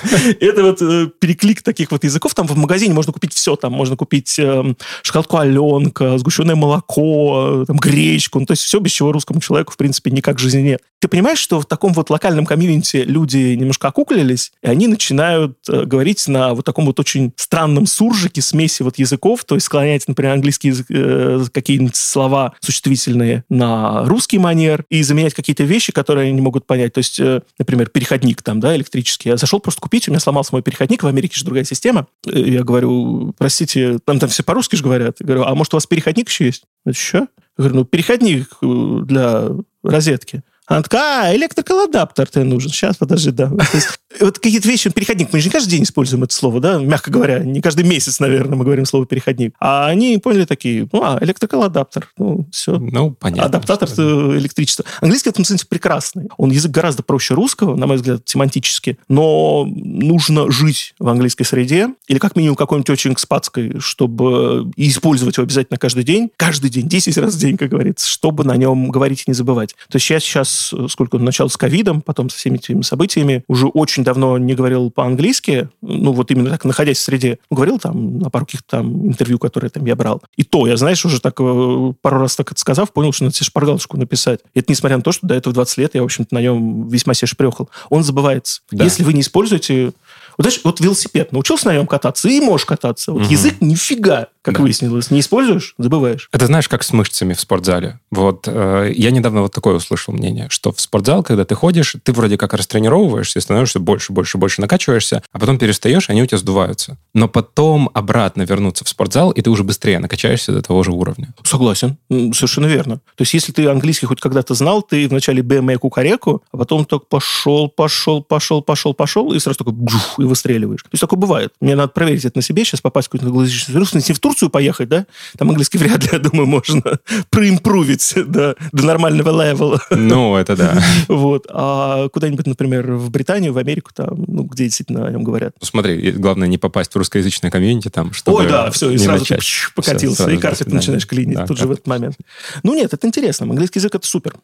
Это вот э, переклик таких вот языков. Там в магазине можно купить все. Там можно купить э, шоколадку Аленка, сгущенное молоко, там, гречку. Ну, то есть все, без чего русскому человеку, в принципе, никак в жизни нет. Ты понимаешь, что в таком вот локальном комьюнити люди немножко окуклились, и они начинают э, говорить на вот таком вот очень странном суржике, смеси вот языков, то есть склонять, например, английские язык, э, какие-нибудь слова существительные на русский манер и заменять какие-то вещи, которые они не могут понять. То есть, э, например, переходник там, да, электрический. Я зашел просто купить, у меня сломался мой переходник, в Америке же другая система. Э, я говорю, простите, там, там все по-русски же говорят. Я говорю, а может у вас переходник еще есть? Что? Я говорю, ну, переходник э, для розетки. Она такая, а, электрокаладаптер тебе нужен. Сейчас, подожди, да. вот какие-то вещи, переходник, мы же не каждый день используем это слово, да, мягко говоря, не каждый месяц, наверное, мы говорим слово переходник. А они поняли такие, ну, а, электрокаладаптер, ну, все. Ну, понятно. Адаптатор электричества. Английский в этом смысле прекрасный. Он язык гораздо проще русского, на мой взгляд, семантически, но нужно жить в английской среде, или как минимум какой-нибудь очень экспатской, чтобы использовать его обязательно каждый день, каждый день, 10 раз в день, как говорится, чтобы на нем говорить и не забывать. То есть я сейчас, сколько, начал с ковидом, потом со всеми этими событиями, уже очень давно не говорил по-английски, ну, вот именно так, находясь в среде, говорил там на пару каких-то там интервью, которые там я брал. И то, я, знаешь, уже так э, пару раз так это сказав, понял, что надо себе шпаргалочку написать. И это несмотря на то, что до этого 20 лет я, в общем-то, на нем весьма себе шпрехал. Он забывается. Да. Если вы не используете вот, знаешь, вот велосипед, научился на нем кататься и можешь кататься. Вот угу. язык нифига, как да. выяснилось, не используешь, забываешь. Это знаешь, как с мышцами в спортзале. Вот э, я недавно вот такое услышал мнение, что в спортзал, когда ты ходишь, ты вроде как растренировываешься, становишься больше, больше, больше накачиваешься, а потом перестаешь, они у тебя сдуваются. Но потом обратно вернуться в спортзал, и ты уже быстрее накачаешься до того же уровня. Согласен, совершенно верно. То есть если ты английский хоть когда-то знал, ты вначале БМЭ кукареку, а потом только пошел, пошел, пошел, пошел, пошел, и сразу такой бжух, и выстреливаешь. То есть такое бывает. Мне надо проверить это на себе, сейчас попасть в вирус, не в Турцию поехать, да? Там английский вряд ли, я думаю, можно проимпровить да, до нормального левела. Ну, это да. Вот. А куда-нибудь, например, в Британию, в Америку, там, ну, где действительно о нем говорят. Ну, смотри, главное не попасть в русскоязычное комьюнити там, чтобы Ой, да, все, и сразу начать. ты покатился, все, сразу, и карты начинаешь клинить да, тут же в этот момент. Ну, нет, это интересно. Английский язык — это супер.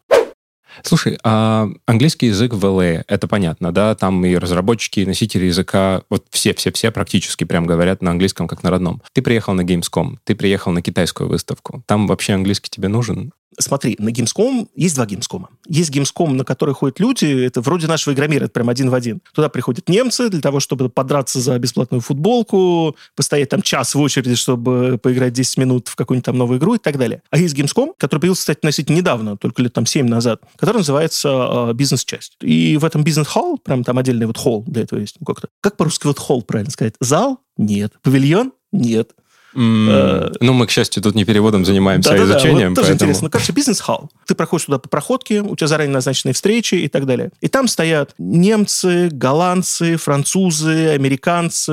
Слушай, а английский язык в LA, это понятно, да? Там и разработчики, и носители языка, вот все-все-все практически прям говорят на английском как на родном. Ты приехал на Gamescom, ты приехал на китайскую выставку. Там вообще английский тебе нужен? Смотри, на Gamescom есть два Gamescom. Есть Gamescom, на который ходят люди, это вроде нашего Игромира, это прям один в один. Туда приходят немцы для того, чтобы подраться за бесплатную футболку, постоять там час в очереди, чтобы поиграть 10 минут в какую-нибудь там новую игру и так далее. А есть Gamescom, который появился, кстати, относительно недавно, только лет там 7 назад, который называется э, бизнес-часть. И в этом бизнес-холл, прям там отдельный вот холл для этого есть. Ну, как-то. Как по-русски вот холл правильно сказать? Зал? Нет. Павильон? Нет. М, Ну, мы, к счастью, тут не переводом занимаемся, а Да-да-да, изучением. вот тоже поэтому- интересно. Короче, бизнес-халл. Ты проходишь туда по проходке, у тебя заранее назначенные встречи и так далее. И там стоят немцы, голландцы, французы, американцы,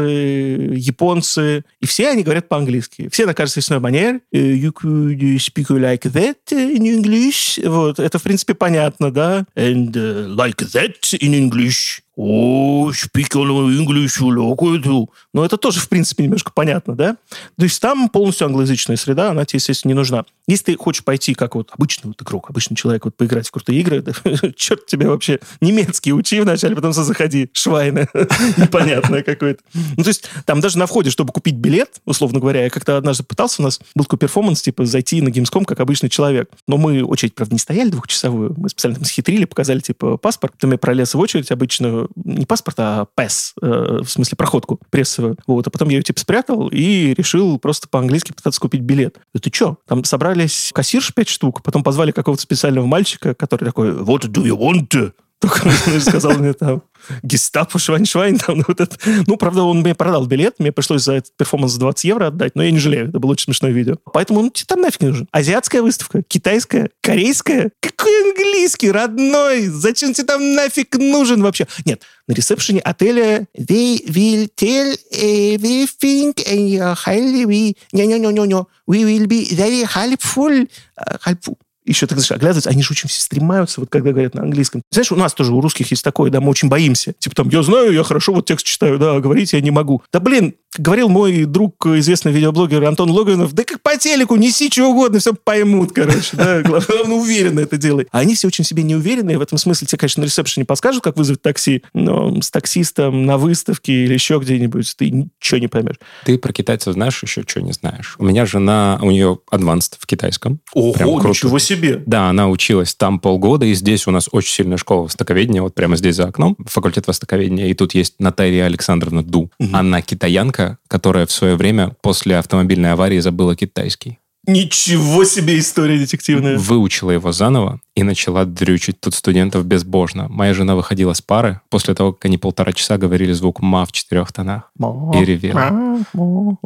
японцы. И все они говорят по-английски. Все на каждой свой манер. Э, You could speak like that in English. Вот. Это, в принципе, понятно, да? And uh, like that in English. Oh, speak English that. Но это тоже, в принципе, немножко понятно, да? То есть там полностью англоязычная среда, она тебе, естественно, не нужна. Если ты хочешь пойти как вот обычный вот игрок, обычный человек, вот поиграть в крутые игры, да, черт тебе вообще немецкий учи вначале, потом заходи, швайны, непонятное какое-то. Ну, то есть там даже на входе, чтобы купить билет, условно говоря, я как-то однажды пытался, у нас был такой перформанс, типа, зайти на Gamescom как обычный человек. Но мы очередь, правда, не стояли двухчасовую, мы специально там схитрили, показали, типа, паспорт, потом я пролез в очередь обычно, не паспорт, а PES, э, в смысле проходку прессовую. Вот, а потом я ее, типа, спрятал и решил просто по-английски пытаться купить билет. Да ты что? Там собрались кассирш пять штук, потом позвали какого-то специального мальчика, который такой, what do you want? Только он сказал мне там, гестапо, Schwein-Schwein, там, ну, вот это. Ну, правда, он мне продал билет, мне пришлось за этот перформанс 20 евро отдать, но я не жалею, это было очень смешное видео. Поэтому, ну, тебе там нафиг не нужен. Азиатская выставка, китайская, корейская, какой английский, родной, зачем тебе там нафиг нужен вообще? Нет, на ресепшене отеля they will tell everything and highly we, не не не не we will be very helpful, uh, helpful еще так знаешь, оглядываются, они же очень все стремаются, вот когда говорят на английском. Знаешь, у нас тоже, у русских есть такое, да, мы очень боимся. Типа там, я знаю, я хорошо вот текст читаю, да, а говорить я не могу. Да блин, говорил мой друг, известный видеоблогер Антон Логвинов, да как по телеку, неси что угодно, все поймут, короче, да, главное, уверенно это делай. А они все очень себе не уверенные, в этом смысле тебе, конечно, на ресепшене подскажут, как вызвать такси, но с таксистом на выставке или еще где-нибудь ты ничего не поймешь. Ты про китайцев знаешь еще, что не знаешь? У меня жена, у нее адванст в китайском. Ого, ничего себе! Да, она училась там полгода, и здесь у нас очень сильная школа востоковедения, вот прямо здесь за окном, факультет востоковедения, и тут есть Наталья Александровна Ду. Она китаянка, которая в свое время после автомобильной аварии забыла китайский. Ничего себе история детективная. Выучила его заново и начала дрючить тут студентов безбожно. Моя жена выходила с пары после того, как они полтора часа говорили звук «ма» в четырех тонах. И ревела.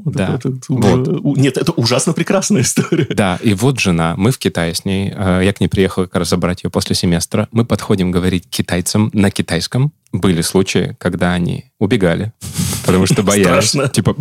Да. Это- это Вот. уже- Нет, это ужасно прекрасная история. Да, и вот жена, мы в Китае с ней, э, я к ней приехал как раз забрать ее после семестра, мы подходим говорить китайцам на китайском. Были случаи, когда они убегали, потому что боялись. Страшно. Типа,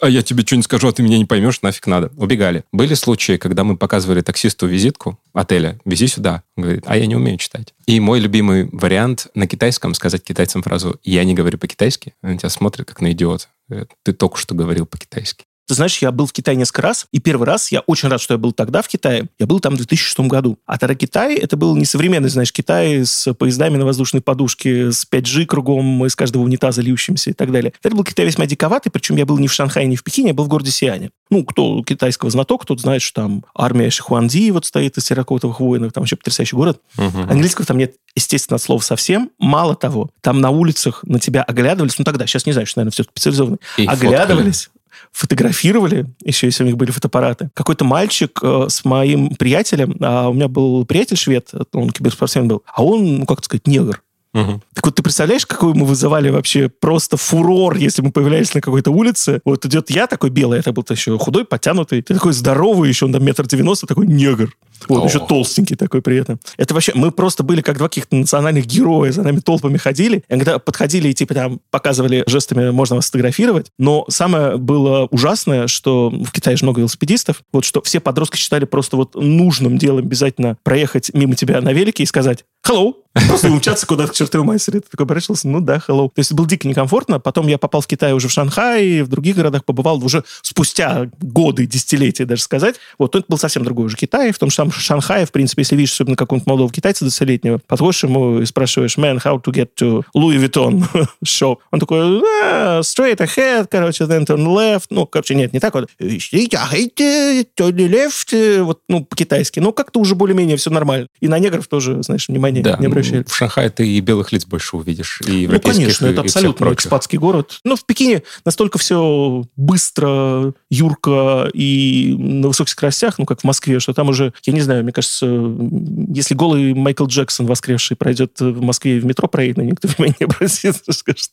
а я тебе что-нибудь скажу, а ты меня не поймешь, нафиг надо. Убегали. Были случаи, когда мы показывали таксисту визитку отеля, вези сюда. Он говорит, а я не умею читать. И мой любимый вариант на китайском сказать китайцам фразу «я не говорю по-китайски». Они тебя смотрят как на идиота. Говорят, Ты только что говорил по-китайски. Ты знаешь, я был в Китае несколько раз, и первый раз, я очень рад, что я был тогда в Китае, я был там в 2006 году. А тогда Китай, это был не современный, знаешь, Китай с поездами на воздушной подушке, с 5G кругом, из каждого унитаза льющимся и так далее. Это был Китай весьма диковатый, причем я был не в Шанхае, не в Пекине, я был в городе Сиане. Ну, кто китайского знаток, тот знает, что там армия Шихуанди вот стоит из терракотовых воинов, там вообще потрясающий город. Мгм. Английского там нет, естественно, от слова совсем. Мало того, там на улицах на тебя оглядывались, ну тогда, сейчас не знаю, что, наверное, все специализованно, И оглядывались, фотографировали, еще если у них были фотоаппараты. Какой-то мальчик э, с моим приятелем, а у меня был приятель швед, он киберспортсмен был, а он, ну, как сказать, негр. Мгм. Так вот, ты представляешь, какой мы вызывали вообще просто фурор, если мы появлялись на какой-то улице? Вот идет я такой белый, это был еще худой, подтянутый. Ты такой здоровый, еще он там метр девяносто, такой негр. Вот, О. еще толстенький такой при этом. Это вообще, мы просто были как два каких-то национальных героя, за нами толпами ходили. И когда подходили и типа там показывали жестами, можно вас сфотографировать. Но самое было ужасное, что в Китае же много велосипедистов, вот что все подростки считали просто вот нужным делом обязательно проехать мимо тебя на велике и сказать «Hello!» Просто умчаться куда-то к чертовой матери. Ты такой оборачивался, ну да, hello. То есть было дико некомфортно. Потом я попал в Китай уже в Шанхай, в других городах побывал уже спустя годы, десятилетия даже сказать. Вот, то это был совсем другой уже Китай. В том же самом Шанхае, в принципе, если видишь особенно какого-нибудь молодого китайца 20-летнего, подходишь ему и спрашиваешь, man, how to get to Louis Vuitton shop? Он такой, «А, straight ahead, короче, then turn left. Ну, короче, нет, не так вот. Turn left. Вот, ну, по-китайски. Ну, как-то уже более-менее все нормально. И на негров тоже, знаешь, внимания Да, не обращали. в Шанхае ты и белых лиц больше увидишь, и Ну, европейских, конечно, и- это абсолютно экспатский город. Но в Пекине настолько все быстро, юрко и на высоких скоростях, ну, как в Москве, что там уже, я не знаю, мне кажется, если голый Майкл Джексон воскресший пройдет в Москве и в метро проедет, на никто внимания не обратит. Скажет.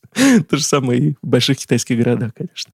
То же самое и в больших китайских городах, конечно.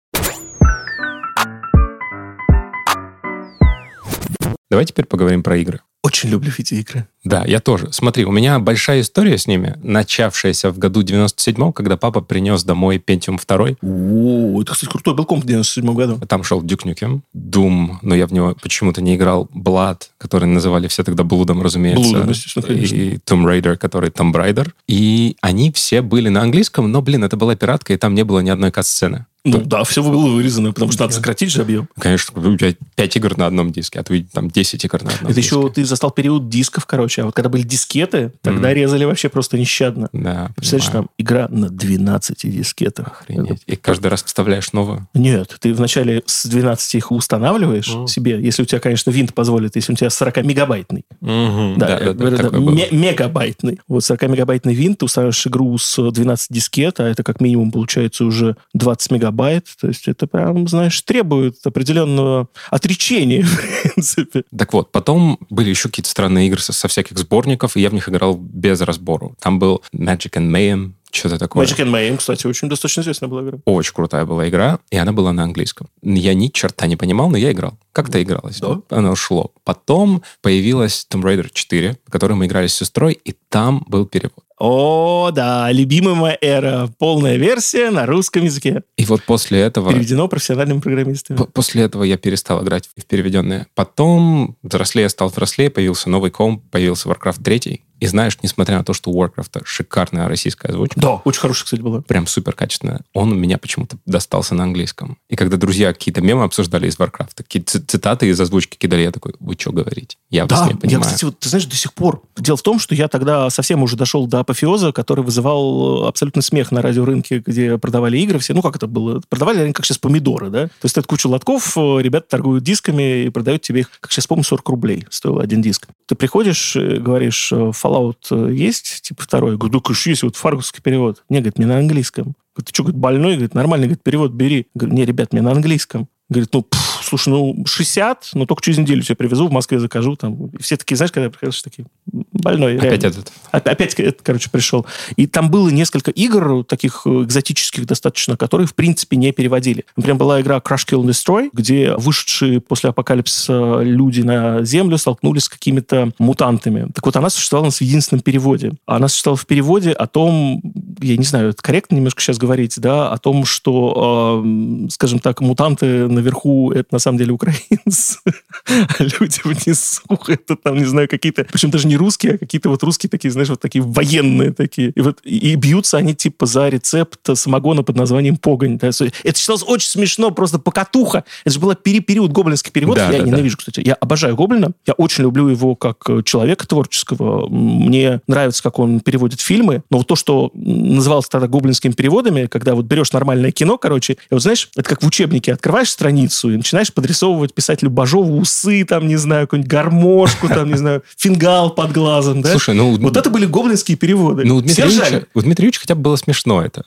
Давай теперь поговорим про игры. Очень люблю видеоигры. Да, я тоже. Смотри, у меня большая история с ними, начавшаяся в году 97-м, когда папа принес домой Pentium 2. О, это, кстати, крутой был комп в 97 году. Там шел Duke Nukem, Doom, но я в него почему-то не играл, Blood, который называли все тогда Блудом, разумеется. Блудом, естественно, конечно. И Tomb Raider, который Tomb Raider. И они все были на английском, но, блин, это была пиратка, и там не было ни одной кат-сцены. Ну да, все было вырезано, потому что надо сократить же объем. Конечно, у тебя 5 игр на одном диске, а то там 10 игр на одном Это диске. еще ты застал период дисков, короче. А вот когда были дискеты, тогда резали вообще просто нещадно. Да, Представляешь, там игра на 12 дискетах. Охренеть. И каждый раз вставляешь новую. Нет, ты вначале с 12 их устанавливаешь Мгм. себе, если у тебя, конечно, винт позволит, если у тебя 40-мегабайтный. Да, Да, да, да, это такое было. ме- мегабайтный. Вот 40-мегабайтный винт, ты устанавливаешь игру с 12 дискет, а это как минимум получается уже 20 мегабайт. То есть это прям, знаешь, требует определенного отречения, в принципе. Так вот, потом были еще какие-то странные игры со, со всяких сборников, и я в них играл без разбору. Там был Magic and Mayhem, что-то такое. Magic and Mayhem, кстати, очень достаточно известная была игра. Очень крутая была игра, и она была на английском. Я ни черта не понимал, но я играл. Как-то игралось. Да? Оно шло. Потом появилась Tomb Raider 4, в которой мы играли с сестрой, и там был перевод. О, да, любимая моя эра. Полная версия на русском языке. И вот после этого... Переведено профессиональными программистами. п- После этого я перестал играть в переведенные. Потом, взрослее стал взрослее, появился новый комп, появился Warcraft 3. И знаешь, несмотря на то, что у Warcraft шикарная российская озвучка, Да, очень хорошая, кстати, была. прям супер качественная, он у меня почему-то достался на английском. И когда друзья какие-то мемы обсуждали из Warcraft, какие-то ци- цитаты из озвучки кидали, я такой, вы что говорите? Я вас Да, не я, понимаю. кстати, вот, ты знаешь, до сих пор. Дело в том, что я тогда совсем уже дошел до апофеоза, который вызывал э, абсолютно смех на радиорынке, где продавали игры все. Ну, как это было? Продавали они, как сейчас, помидоры, да? То есть это куча лотков, э, ребята торгуют дисками и продают тебе их, как сейчас помню, 40 рублей стоил один диск. Ты приходишь, э, говоришь, Fallout э, есть, типа второй? Я говорю, да, конечно, есть, вот фарговский перевод. Не, говорит, мне на английском. Говорит, ты что, говорит, больной? Говорит, нормальный, говорит, перевод бери. Говорю, не, ребят, мне на английском. Говорит, ну, пф, слушай, ну, 60, но только через неделю тебе привезу, в Москве закажу. Там. Все такие, знаешь, когда приходишь, такие, больной, Опять реально. этот. Опять, опять, это, короче, пришел. И там было несколько игр, таких э, экзотических достаточно, которые, в принципе, не переводили. Например, была игра Crash Kill and Destroy, где вышедшие после апокалипсиса люди на Землю столкнулись с какими-то мутантами. Так вот, она существовала в единственном переводе. Она существовала в переводе о том, я не знаю, это корректно немножко сейчас говорить, да, о том, что, э, скажем так, мутанты наверху это на самом деле украинцы, а люди внизу это там, не знаю, какие-то, причем даже не русские, а какие-то вот русские такие, знаешь, вот такие военные такие. И вот и, бьются они типа за рецепт самогона под названием погонь. да. Это считалось очень смешно, просто покатуха. Это же был пери период гоблинский перевод. Да, я да, да. ненавижу, кстати. Я обожаю Гоблина. Я очень люблю его как э, человека творческого. Мне нравится, как он переводит фильмы. Но вот то, что называлось тогда гоблинскими переводами, когда вот берешь нормальное кино, короче, и вот знаешь, это как в учебнике. Открываешь страницу и начинаешь подрисовывать писателю Бажову усы, там, не знаю, какую-нибудь гармошку, там, не знаю, фингал под глазом, да? Слушай, ну, Вот это были гоблинские переводы. ну, у Дмитрия Ильича хотя бы было смешно это.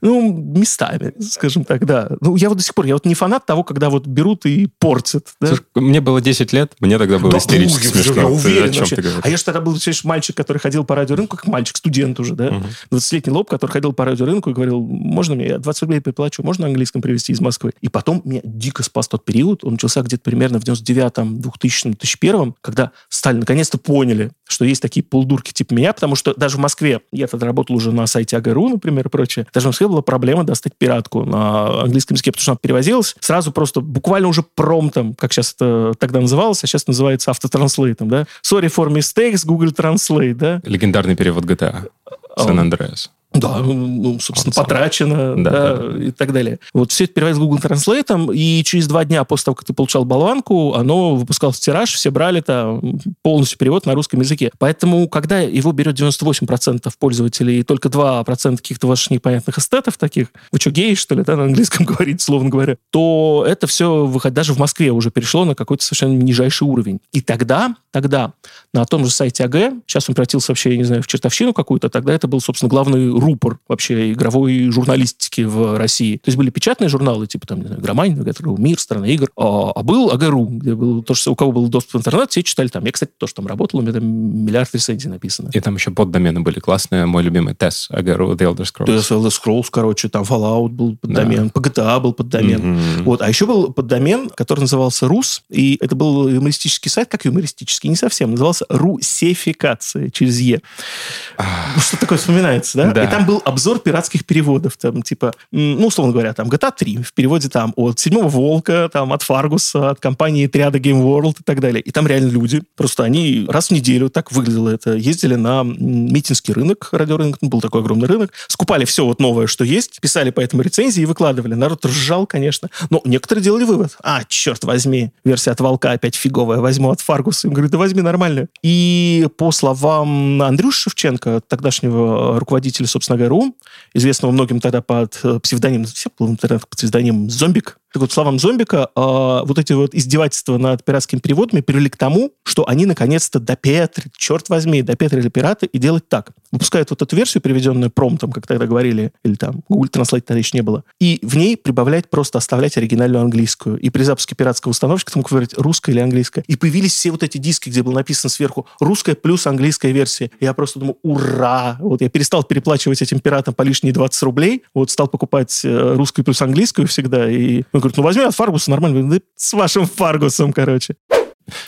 Ну, местами, скажем так, да. Ну, я вот до сих пор, я вот не фанат того, когда вот берут и портят. Да? Слушай, мне было 10 лет, мне тогда было Да, истерически я- смешно. Я Ты уверен о чем вообще. ты говоришь? А я же тогда был, знаешь, мальчик, который ходил по радиорынку, как мальчик, студент уже, да? 20-летний лоб, который ходил по радиорынку и говорил, можно мне, я 20 рублей приплачу, можно английском привезти из Москвы? И потом меня дико спас тот период, он начался где-то примерно в 99-м, 2000-м, 2001 когда стали наконец-то поняли, что есть такие полдурки типа меня, потому что даже в Москве, я тогда работал уже на сайте АГРУ, например, и прочее, Москве была проблема достать пиратку на английском языке, потому что она перевозилась сразу просто буквально уже промтом, как сейчас это тогда называлось, а сейчас называется автотранслейтом, да? Sorry for mistakes, Google Translate, да? Легендарный перевод GTA. Сан-Андреас. Да, ну, собственно, Он потрачено, Да, да, да, и так далее. Вот все это переводится Google Translate, и через два дня после того, как ты получал болванку, оно выпускалось в тираж, все брали там полностью перевод на русском языке. Поэтому, когда его берет 98% пользователей и только 2% каких-то ваших непонятных эстетов таких, вы что, геи, что ли, да, на английском говорите, словно говоря, то это все выходит, даже в Москве уже перешло на какой-то совершенно нижайший уровень. И тогда, тогда на том же сайте АГ, сейчас он превратился вообще, я не знаю, в чертовщину какую-то, тогда это был, собственно, главный рупор вообще игровой журналистики в России. То есть были печатные журналы, типа там, не знаю, Громань, Мир, Страна игр, а, а был АГРУ, где был то, что у кого был доступ в интернет, все читали там. Я, кстати, тоже там работал, у меня там миллиард рецензий написано. И там еще поддомены были классные. Мой любимый TES, АГРУ, The Elder Scrolls. TES, Elder Scrolls, короче, там Fallout был поддомен, да. GTA был поддомен. Mm-hmm. Вот. А еще был поддомен, который назывался РУС, и это был юмористический сайт, как юмористический, не совсем, назывался Русификация через Е. Ну, что такое вспоминается, да? да? Там был обзор пиратских переводов, там, типа, ну, условно говоря, там, GTA 3 в переводе там от Седьмого Волка, там, от Фаргуса, от компании Триада Game World и так далее. И там реально люди, просто они раз в неделю, так выглядело это, ездили на митинский рынок, радиорынок, ну, был такой огромный рынок, скупали все вот новое, что есть, писали по этому рецензии и выкладывали. Народ ржал, конечно. Но некоторые делали вывод. А, черт возьми, версия от Волка опять фиговая, возьму от Фаргуса. Им говорю, да возьми нормальную. И по словам Андрюши Шевченко, тогдашнего руководителя, собственно, ГРУ, известного многим тогда под э, псевдонимом, все был интернет под псевдонимом Зомбик, так вот, словам Зомбика, э, вот эти вот издевательства над пиратскими переводами привели к тому, что они наконец-то допетрили, черт возьми, допетрили пираты и делать так. Выпускают вот эту версию, приведенную промптом, как тогда говорили, или там Google Translate тогда еще не было, и в ней прибавлять просто оставлять оригинальную английскую. И при запуске пиратского установщика ты мог выбрать русская или английская. И появились все вот эти диски, где было написано сверху русская плюс английская версия. И я просто думаю, ура! Вот я перестал переплачивать этим пиратам по лишние 20 рублей, вот стал покупать э, русскую плюс английскую всегда, и ну, говорит, ну возьми от Фаргуса нормально. С вашим Фаргусом, короче.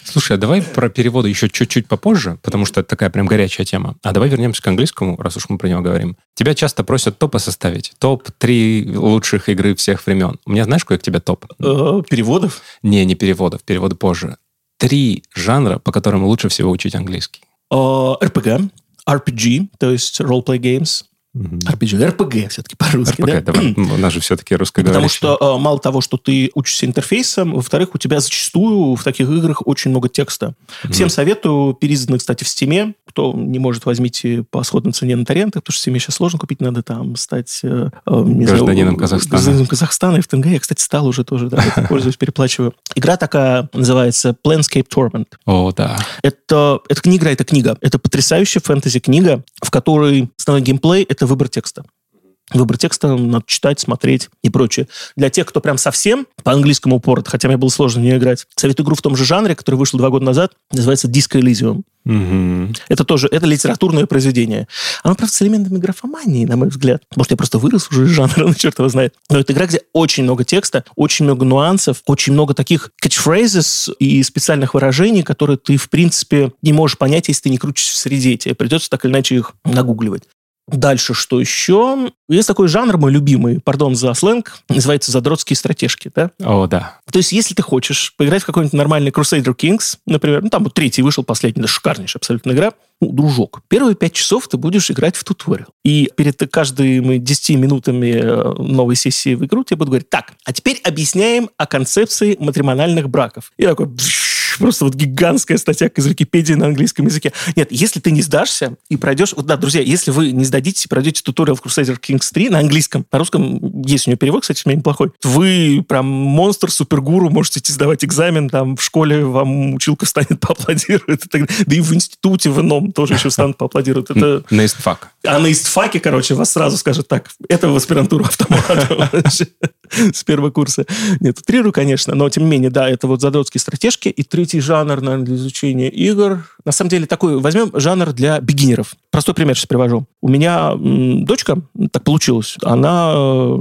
Слушай, а давай про переводы еще чуть-чуть попозже, потому что это такая прям горячая тема. А давай вернемся к английскому, раз уж мы про него говорим. Тебя часто просят топы составить. Топ-3 лучших игры всех времен. У меня знаешь, какой к тебе топ? Э, переводов? Не, не переводов. Переводы позже. Три жанра, по которым лучше всего учить английский. RPG, э, RPG, то есть role-play games, RPG, RPG все-таки по-русски, RPG, да? давай. У нас же все-таки русскоговорящий. Потому что э, мало того, что ты учишься интерфейсом, во-вторых, у тебя зачастую в таких играх очень много текста. Всем советую, переизданы, кстати, в Стиме. Кто не может, возьмите по сходной цене на торренты, потому что в Стиме сейчас сложно купить, надо там стать... Э, не гражданином знаю, Казахстана. Гражданином Казахстана и в ТНГ. Я, кстати, стал уже тоже, да, пользуюсь, переплачиваю. Игра такая называется Planescape Torment. О, да. Это, это книга, это книга. Это потрясающая фэнтези-книга, в которой основной геймплей — это выбор текста. Выбор текста надо читать, смотреть и прочее. Для тех, кто прям совсем по английскому упорот, хотя мне было сложно не играть, советую игру в том же жанре, который вышел два года назад, называется Disco Elysium. Угу. Это тоже, это литературное произведение. Оно, правда, с элементами графомании, на мой взгляд. Может, я просто вырос уже из жанра, ну, черт его знает. Но это игра, где очень много текста, очень много нюансов, очень много таких catchphrases и специальных выражений, которые ты, в принципе, не можешь понять, если ты не крутишься в среде. Тебе придется так или иначе их нагугливать. Дальше что еще? Есть такой жанр, мой любимый, пардон за сленг, называется задротские стратежки, да? О, да. То есть, если ты хочешь поиграть в какой-нибудь нормальный Crusader Kings, например, ну, там вот третий вышел, последний, да, шикарнейшая абсолютно игра, ну, дружок, первые пять часов ты будешь играть в туториал. И перед каждыми 10 минутами э, новой сессии в игру тебе будут говорить, так, а теперь объясняем о концепции матримональных браков. И такой просто вот гигантская статья из Википедии на английском языке. Нет, если ты не сдашься и пройдешь... Вот да, друзья, если вы не сдадитесь и пройдете туториал в Crusader Kings 3 на английском, на русском есть у него перевод, кстати, у меня неплохой, вы прям монстр, супергуру, можете идти сдавать экзамен, там в школе вам училка станет поаплодирует. Да и в институте в ином тоже еще станут поаплодируют. Это... На истфак. А на истфаке, короче, вас сразу скажут так, это в аспирантуру автомата с первого курса. Нет, утрирую, конечно, но тем не менее, да, это вот задротские стратежки. И третий жанр, наверное, для изучения игр. На самом деле такой, возьмем жанр для бигинеров. Простой пример сейчас привожу. У меня дочка, так получилось, она э,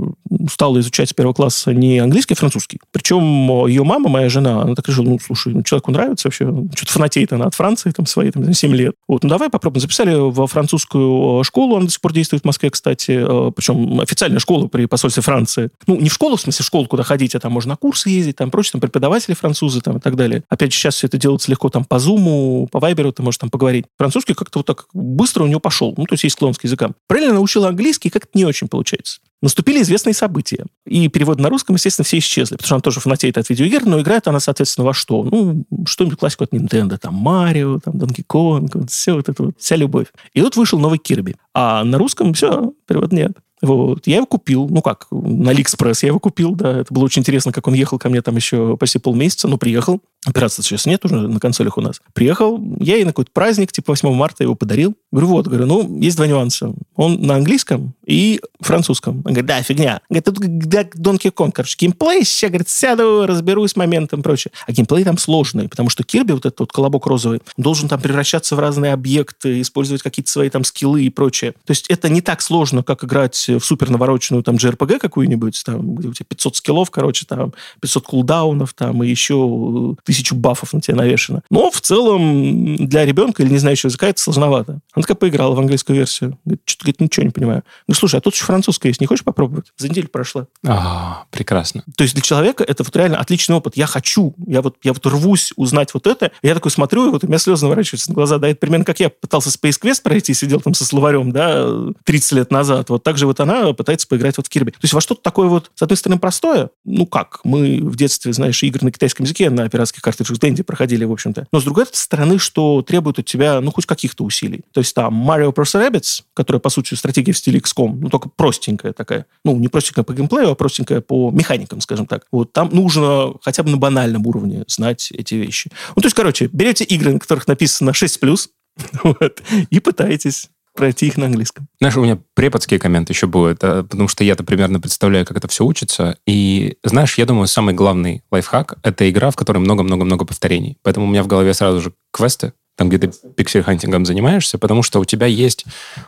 стала изучать с первого класса не английский, а французский. Причем ее мама, моя жена, она так решила, ну, слушай, ну, человеку нравится вообще, что-то фанатеет она от Франции, там, свои, там, 7 лет. Вот, ну, давай попробуем. Записали во французскую э, школу, она до сих пор действует в Москве, кстати, э, причем официальная школа при посольстве Франции. Ну, не в школу, в смысле, в школу, куда ходить, а там можно на курсы ездить, там прочее, там преподаватели французы, там, и так далее. Опять же, сейчас все это делается легко, там, по Зуму, по Вайберу ты можешь там поговорить. Французский как-то вот так быстро у него пошел. Ну, то есть есть склонность к языкам. Правильно научил английский, как-то не очень получается. Наступили известные события. И перевод на русском, естественно, все исчезли, потому что она тоже фанатеет от видеоигр, но играет она, соответственно, во что? Ну, что-нибудь классику от Nintendo, там, Марио, там, Donkey Kong, вот, все вот это вот, вся любовь. И вот вышел новый Кирби. А на русском все, перевод нет. Вот. Я его купил, ну как, на Алиэкспресс я его купил, да. Это было очень интересно, как он ехал ко мне там еще почти полмесяца, ну, приехал. Операции сейчас нет уже на консолях у нас. Приехал, я ей на какой-то праздник, типа 8 марта его подарил. Говорю, вот, говорю, ну, есть два нюанса. Он на английском и французском. Он говорит, да, фигня. Говорит, тут да, Donkey Kong, короче, геймплей, сейчас, говорит, сяду, разберусь моментом и прочее. А геймплей там сложный, потому что Кирби, вот этот вот колобок розовый, должен там превращаться в разные объекты, использовать какие-то свои там скиллы и прочее. То есть это не так сложно, как играть в супер навороченную там JRPG какую-нибудь, там, где у тебя 500 скиллов, короче, там, 500 кулдаунов, там, и еще тысячу бафов на тебя навешено. Но в целом для ребенка или не знающего языка это сложновато. Она такая поиграла в английскую версию. Говорит, что-то говорит, ничего не понимаю. Ну, слушай, а тут еще французская есть, не хочешь попробовать? За неделю прошла. А, прекрасно. То есть для человека это вот реально отличный опыт. Я хочу, я вот, я вот рвусь узнать вот это. Я такой смотрю, и вот у меня слезы наворачиваются на глаза. Да, это примерно как я пытался Space Quest пройти, сидел там со словарем, да, 30 лет назад. Вот так же вот она пытается поиграть вот в Кирби. То есть во что-то такое вот, с одной стороны, простое. Ну как, мы в детстве, знаешь, игры на китайском языке на пиратских картриджах Дэнди проходили, в общем-то. Но с другой стороны, что требует от тебя, ну, хоть каких-то усилий. То есть там Mario Bros. Rabbids, которая, по сути, стратегия в стиле XCOM, ну, только простенькая такая. Ну, не простенькая по геймплею, а простенькая по механикам, скажем так. Вот там нужно хотя бы на банальном уровне знать эти вещи. Ну, то есть, короче, берете игры, на которых написано 6+, вот, и пытаетесь пройти их на английском. Знаешь, у меня преподский коммент еще будет, а, потому что я-то примерно представляю, как это все учится. И, знаешь, я думаю, самый главный лайфхак — это игра, в которой много-много-много повторений. Поэтому у меня в голове сразу же квесты, там, где ты пиксель-хантингом занимаешься, потому что у тебя есть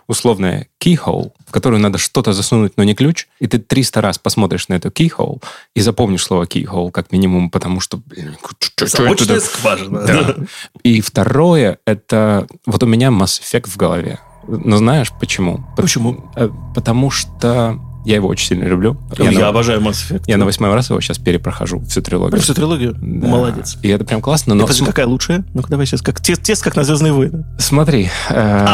условная keyhole, в которую надо что-то засунуть, но не ключ, и ты 300 раз посмотришь на эту keyhole и запомнишь слово keyhole как минимум, потому что... Блин, Замочная скважина. Да. И второе, это... Вот у меня Mass Effect в голове. Но знаешь почему? Почему? Э, Потому что я его очень сильно люблю. Я, на- обожаю Mass Effect. я на восьмой раз его сейчас перепрохожу, всю трилогию. Всю трилогию? Да. Молодец. И это прям классно, но... И подожди, какая лучшая? Ну-ка, давай сейчас. Как, тест, тест как на «Звездные войны». Смотри, э,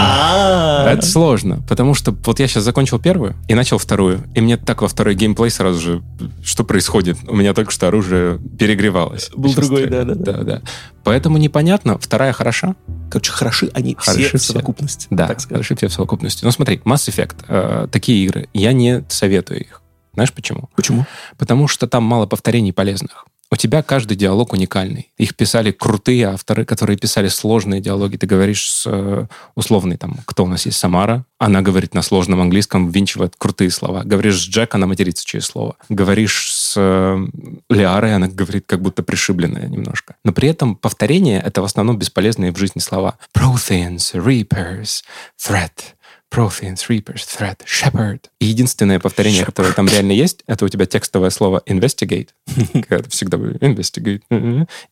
это сложно, потому что вот я сейчас закончил первую и начал вторую, и мне так во второй геймплей сразу же, что происходит? У меня только что оружие перегревалось. Был другой, да-да-да. Да, да. Поэтому непонятно, вторая хороша, Короче, хороши они Хороши все в совокупности. да, так хороши все в совокупности. Но смотри, Mass Effect, э, такие игры, я не советую их. Знаешь почему? Почему? Потому что там мало повторений полезных. У тебя каждый диалог уникальный. Их писали крутые авторы, которые писали сложные диалоги. Ты говоришь с э, условной, там, кто у нас есть, Самара, она говорит на сложном английском, ввинчивает крутые слова. Говоришь с Джек, она матерится через слово. Говоришь с э, Лиарой, она говорит как будто пришибленная немножко. Но при этом повторение — это в основном бесполезные в жизни слова. Protheans, Reapers, Threat. Protheans, Reapers, Threat, Shepherd. И единственное повторение, которое там реально есть, это у тебя текстовое слово investigate. Когда ты всегда говоришь investigate.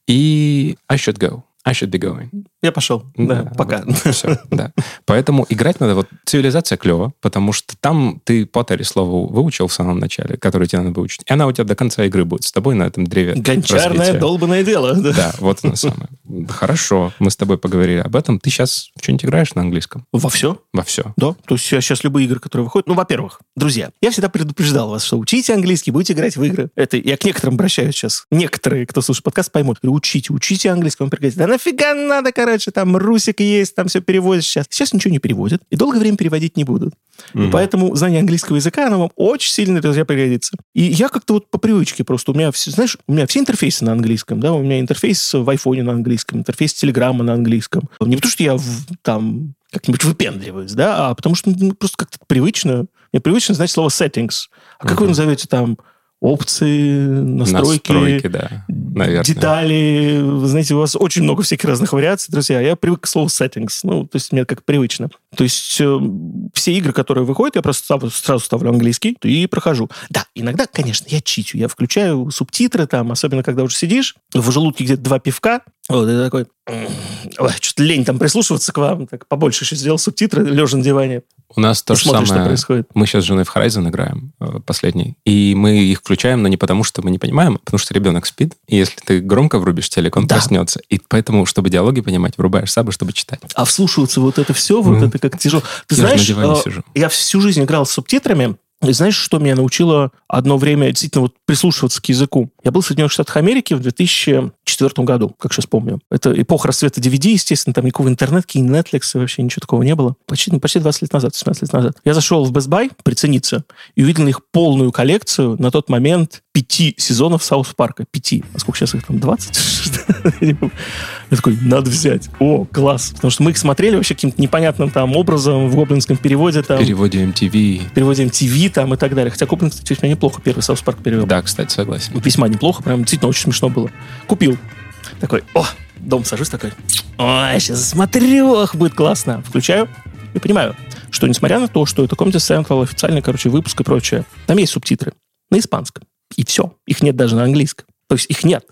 И I should go. I should be going. Я пошел. Да, пока. Все, да. Поэтому играть надо... Вот цивилизация клево, потому что там ты Поттере слово выучил в самом начале, которое тебе надо выучить. И она у тебя до конца игры будет с тобой на этом древе Гончарное развития. долбанное дело. да. Да, вот оно самое. Хорошо, мы с тобой поговорили об этом. Ты сейчас что-нибудь играешь на английском? Во все? Во все. Да, то есть сейчас любые игры, которые выходят... Ну, во-первых, друзья, я всегда предупреждал вас, что учите английский, будете играть в игры. Это я к некоторым обращаюсь сейчас. Некоторые, кто слушает подкаст, поймут. Учите, учите английский. Он пригодится. Да нафига надо, короче, там русик есть, там все переводят сейчас. Сейчас ничего не переводят. И долгое время переводить не будут. И Мгм. поэтому знание английского языка, оно вам очень сильно, друзья, пригодится. И я как-то вот по привычке просто, у меня все, знаешь, у меня все интерфейсы на английском, да, у меня интерфейс в айфоне на английском, интерфейс Телеграма на английском. Не потому, что я в- там как-нибудь выпендриваюсь, да, а потому что ну, просто как-то привычно, мне привычно знать слово settings. А как вы назовете там опции, настройки, Настройки, да. Наверное. детали. Вы знаете, у вас очень много всяких разных вариаций, друзья. Я привык к слову settings. Ну, то есть мне как привычно. То есть э, все игры, которые выходят, я просто сразу, сразу ставлю английский и прохожу. Да, иногда, конечно, я читю. Я включаю субтитры там, особенно когда уже сидишь, в желудке где-то два пивка, вот, и такой, «М, ой, что-то лень там прислушиваться к вам, так побольше еще сделал субтитры, лежа на диване, У нас то же смотришь, что самое. происходит. Мы сейчас с женой в Horizon играем, э, последний. И мы их включаем, но не потому, что мы не понимаем, а потому что ребенок спит. И если ты громко врубишь телек, он Да. проснется. И поэтому, чтобы диалоги понимать, врубаешь сабы, чтобы читать. А вслушиваться вот это все, вот Мгм. это как тяжело. Ты Я знаешь, диване э, сижу. я всю жизнь играл с субтитрами, и знаешь, что меня научило одно время действительно вот прислушиваться к языку. Я был в Соединенных Штатах Америки в 2004 году, как сейчас помню. Это эпоха расцвета DVD, естественно, там никакого интернета, Netflix, вообще ничего такого не было. Почти, почти 20 лет назад, 18 лет назад. Я зашел в Best Buy прицениться и увидел их полную коллекцию на тот момент пяти сезонов South Park а. Пяти. А сколько сейчас их там? 20? Я такой, надо взять. О, класс. Потому что мы их смотрели вообще каким-то непонятным там образом в гоблинском переводе. Там, В переводе MTV. в переводе MTV там и так далее. Хотя Гоблин, кстати, у меня неплохо первый South Park перевел. Да, кстати, согласен. Весьма неплохо, прям действительно очень смешно было. Купил. Такой, о, дом сажусь такой, ой, сейчас смотрю, ах, будет классно. Включаю и понимаю, что несмотря на то, что это Comedy Central, официальный, короче, выпуск и прочее, там есть субтитры на испанском. И все. Их нет даже на английском. То есть их нет.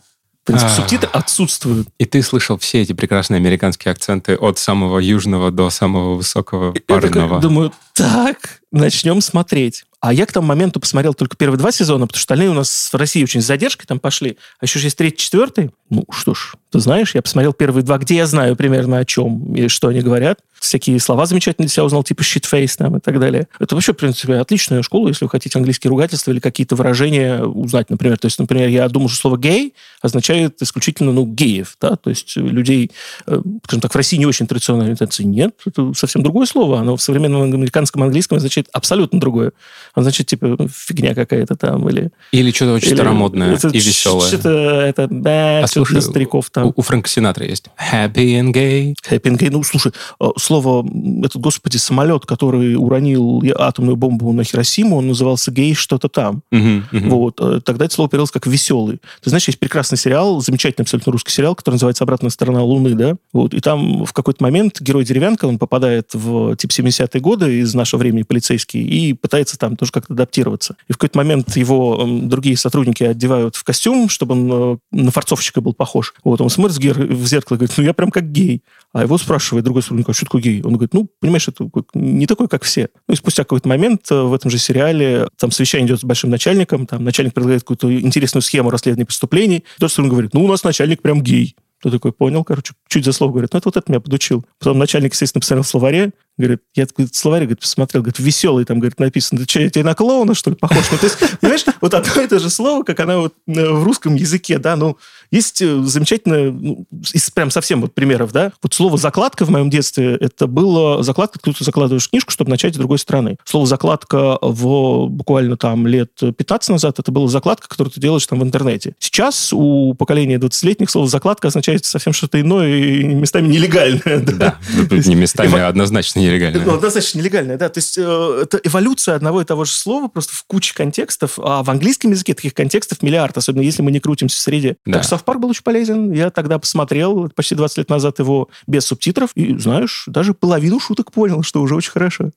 В принципе, А. субтитры отсутствуют. И ты слышал все эти прекрасные американские акценты от самого южного до самого высокого Я такой парного. думаю, так, начнем смотреть. А я к тому моменту посмотрел только первые два сезона, потому что остальные у нас в России очень с задержкой там пошли. А еще есть третий, четвертый. Ну, что ж, ты знаешь, я посмотрел первые два, где я знаю примерно о чем и что они говорят. Всякие слова замечательные для себя узнал, типа shitface там и так далее. Это вообще, в принципе, отличная школа, если вы хотите английские ругательства или какие-то выражения узнать, например. То есть, например, я думал, что слово «гей» означает исключительно, ну, геев, да, то есть людей, э, скажем так, в России не очень традиционной ориентации. Нет, это совсем другое слово. Оно в современном американском английском означает абсолютно другое. Оно значит, типа, фигня какая-то там, или... Или что-то очень или- старомодное это и веселое. Что-то, это, да, А слушай, для стариков там. У, у Фрэнка Синатра есть happy and gay. Happy and gay. Ну, слушай, э, слово, этот, господи, самолет, который уронил атомную бомбу на Хиросиму, он назывался гей что-то там. Мгм, мгм. Вот. э, Тогда это слово перевелось как веселый. Ты знаешь, есть прекрасный сериал, замечательный абсолютно русский сериал, который называется «Обратная сторона Луны», да? Вот. И там в какой-то момент герой Деревянка, он попадает в типа 70-е годы из нашего времени полицейский и пытается там тоже как-то адаптироваться. И в какой-то момент его другие сотрудники одевают в костюм, чтобы он э, на форцовщика был похож. Вот он смотрит в зеркало и говорит, ну я прям как гей. А его спрашивает другой сотрудник, а что такое гей? Он говорит, ну, понимаешь, это не такой, как все. Ну и спустя какой-то момент э, в этом же сериале там совещание идет с большим начальником, там начальник предлагает какую-то интересную схему расследования преступлений. Тот сотрудник говорит, ну, у нас начальник прям гей. Кто такой понял, короче, чуть за слово говорит, ну, это вот это меня подучил. Потом начальник, естественно, посмотрел в словаре, говорит, я такой словарь, говорит, посмотрел, говорит, веселый, там, говорит, написано, ты что, я тебе на клоуна, что ли, похож? Ну, то есть, понимаешь, вот одно и то же слово, как оно вот э, в русском языке, да, ну, есть э, замечательное, ну, из прям совсем вот примеров, да, вот слово «закладка» в моем детстве, это было закладка, ты закладываешь книжку, чтобы начать с другой стороны. Слово «закладка» в буквально там лет 15 назад, это была закладка, которую ты делаешь там в интернете. Сейчас у поколения 20-летних слово «закладка» означает совсем что-то иное и местами нелегальное. Да. Да, не местами, а однозначно нелегально. Ну, однозначно нелегальное, да. То есть э, это эволюция одного и того же слова просто в куче контекстов. А в английском языке таких контекстов миллиард, особенно если мы не крутимся в среде. Да. Так что Park был очень полезен. Я тогда посмотрел почти 20 лет назад его без субтитров. И, знаешь, даже половину шуток понял, что уже очень хорошо.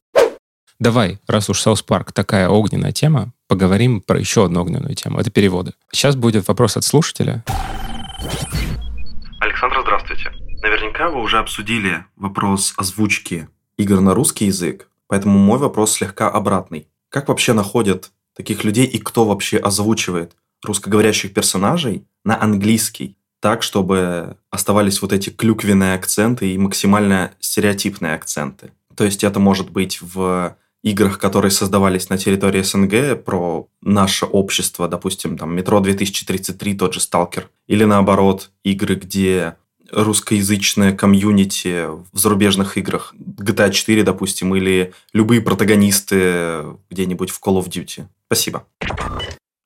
Давай, раз уж South Park такая огненная тема, поговорим про еще одну огненную тему. Это переводы. Сейчас будет вопрос от слушателя. Александр, здравствуйте. Наверняка вы уже обсудили вопрос озвучки игр на русский язык, поэтому мой вопрос слегка обратный. Как вообще находят таких людей и кто вообще озвучивает русскоговорящих персонажей на английский, так, чтобы оставались вот эти клюквенные акценты и максимально стереотипные акценты? То есть это может быть в играх, которые создавались на территории СНГ, про наше общество, допустим, там «Метро 2033», тот же «Сталкер», или наоборот, игры, где русскоязычное комьюнити в зарубежных играх, GTA 4, допустим, или любые протагонисты где-нибудь в Call of Duty. Спасибо.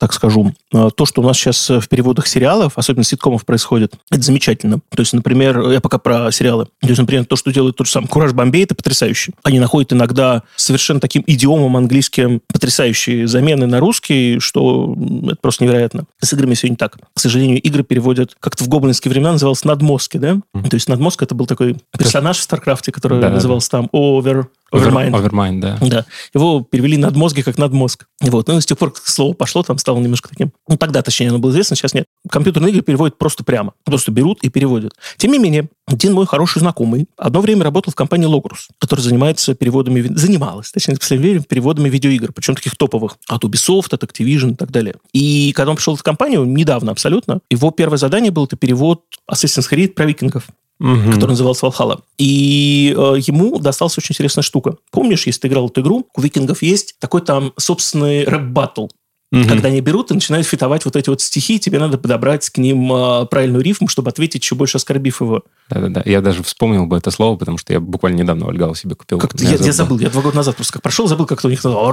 Так скажу, э, то, что у нас сейчас в переводах сериалов, особенно ситкомов, происходит, это замечательно. То есть, например, я пока про сериалы. То есть, например, то, что делает тот же самый Кураж Бомбей, это потрясающе. Они находят иногда совершенно таким идиомом английским потрясающие замены на русский, что это просто невероятно. С играми сегодня так. К сожалению, игры переводят, как-то в гоблинские времена назывался надмозги, да? То есть надмозг это был такой персонаж в StarCraft е, который да. назывался там Over... Overmind. Overmind, да. Да. Его перевели надмозги как надмозг. Вот. Ну, и с тех пор, как слово пошло, там стало немножко таким... Ну, тогда, точнее, оно было известно, сейчас нет. Компьютерные игры переводят просто прямо. Просто берут и переводят. Тем не менее, один мой хороший знакомый одно время работал в компании Logos, которая занимается переводами... Занималась, точнее, в последнее время, переводами видеоигр, причем таких топовых. От Ubisoft, от Activision и так далее. И когда он пришел в компанию, недавно абсолютно, его первое задание было это перевод Assassin's Creed про викингов Мгм. который назывался Valhalla. И э, ему досталась очень интересная штука. Помнишь, если ты играл эту игру, у викингов есть такой там собственный рэп-баттл. Мгм. Когда они берут и начинают фитовать вот эти вот стихи, тебе надо подобрать к ним а, правильную рифму, чтобы ответить, еще больше оскорбив его. Да-да-да. Я даже вспомнил бы это слово, потому что я буквально недавно Вальгаллу себе купил. Как-то Я я, забыл, я два года назад просто как прошел, забыл, как-то у них называл.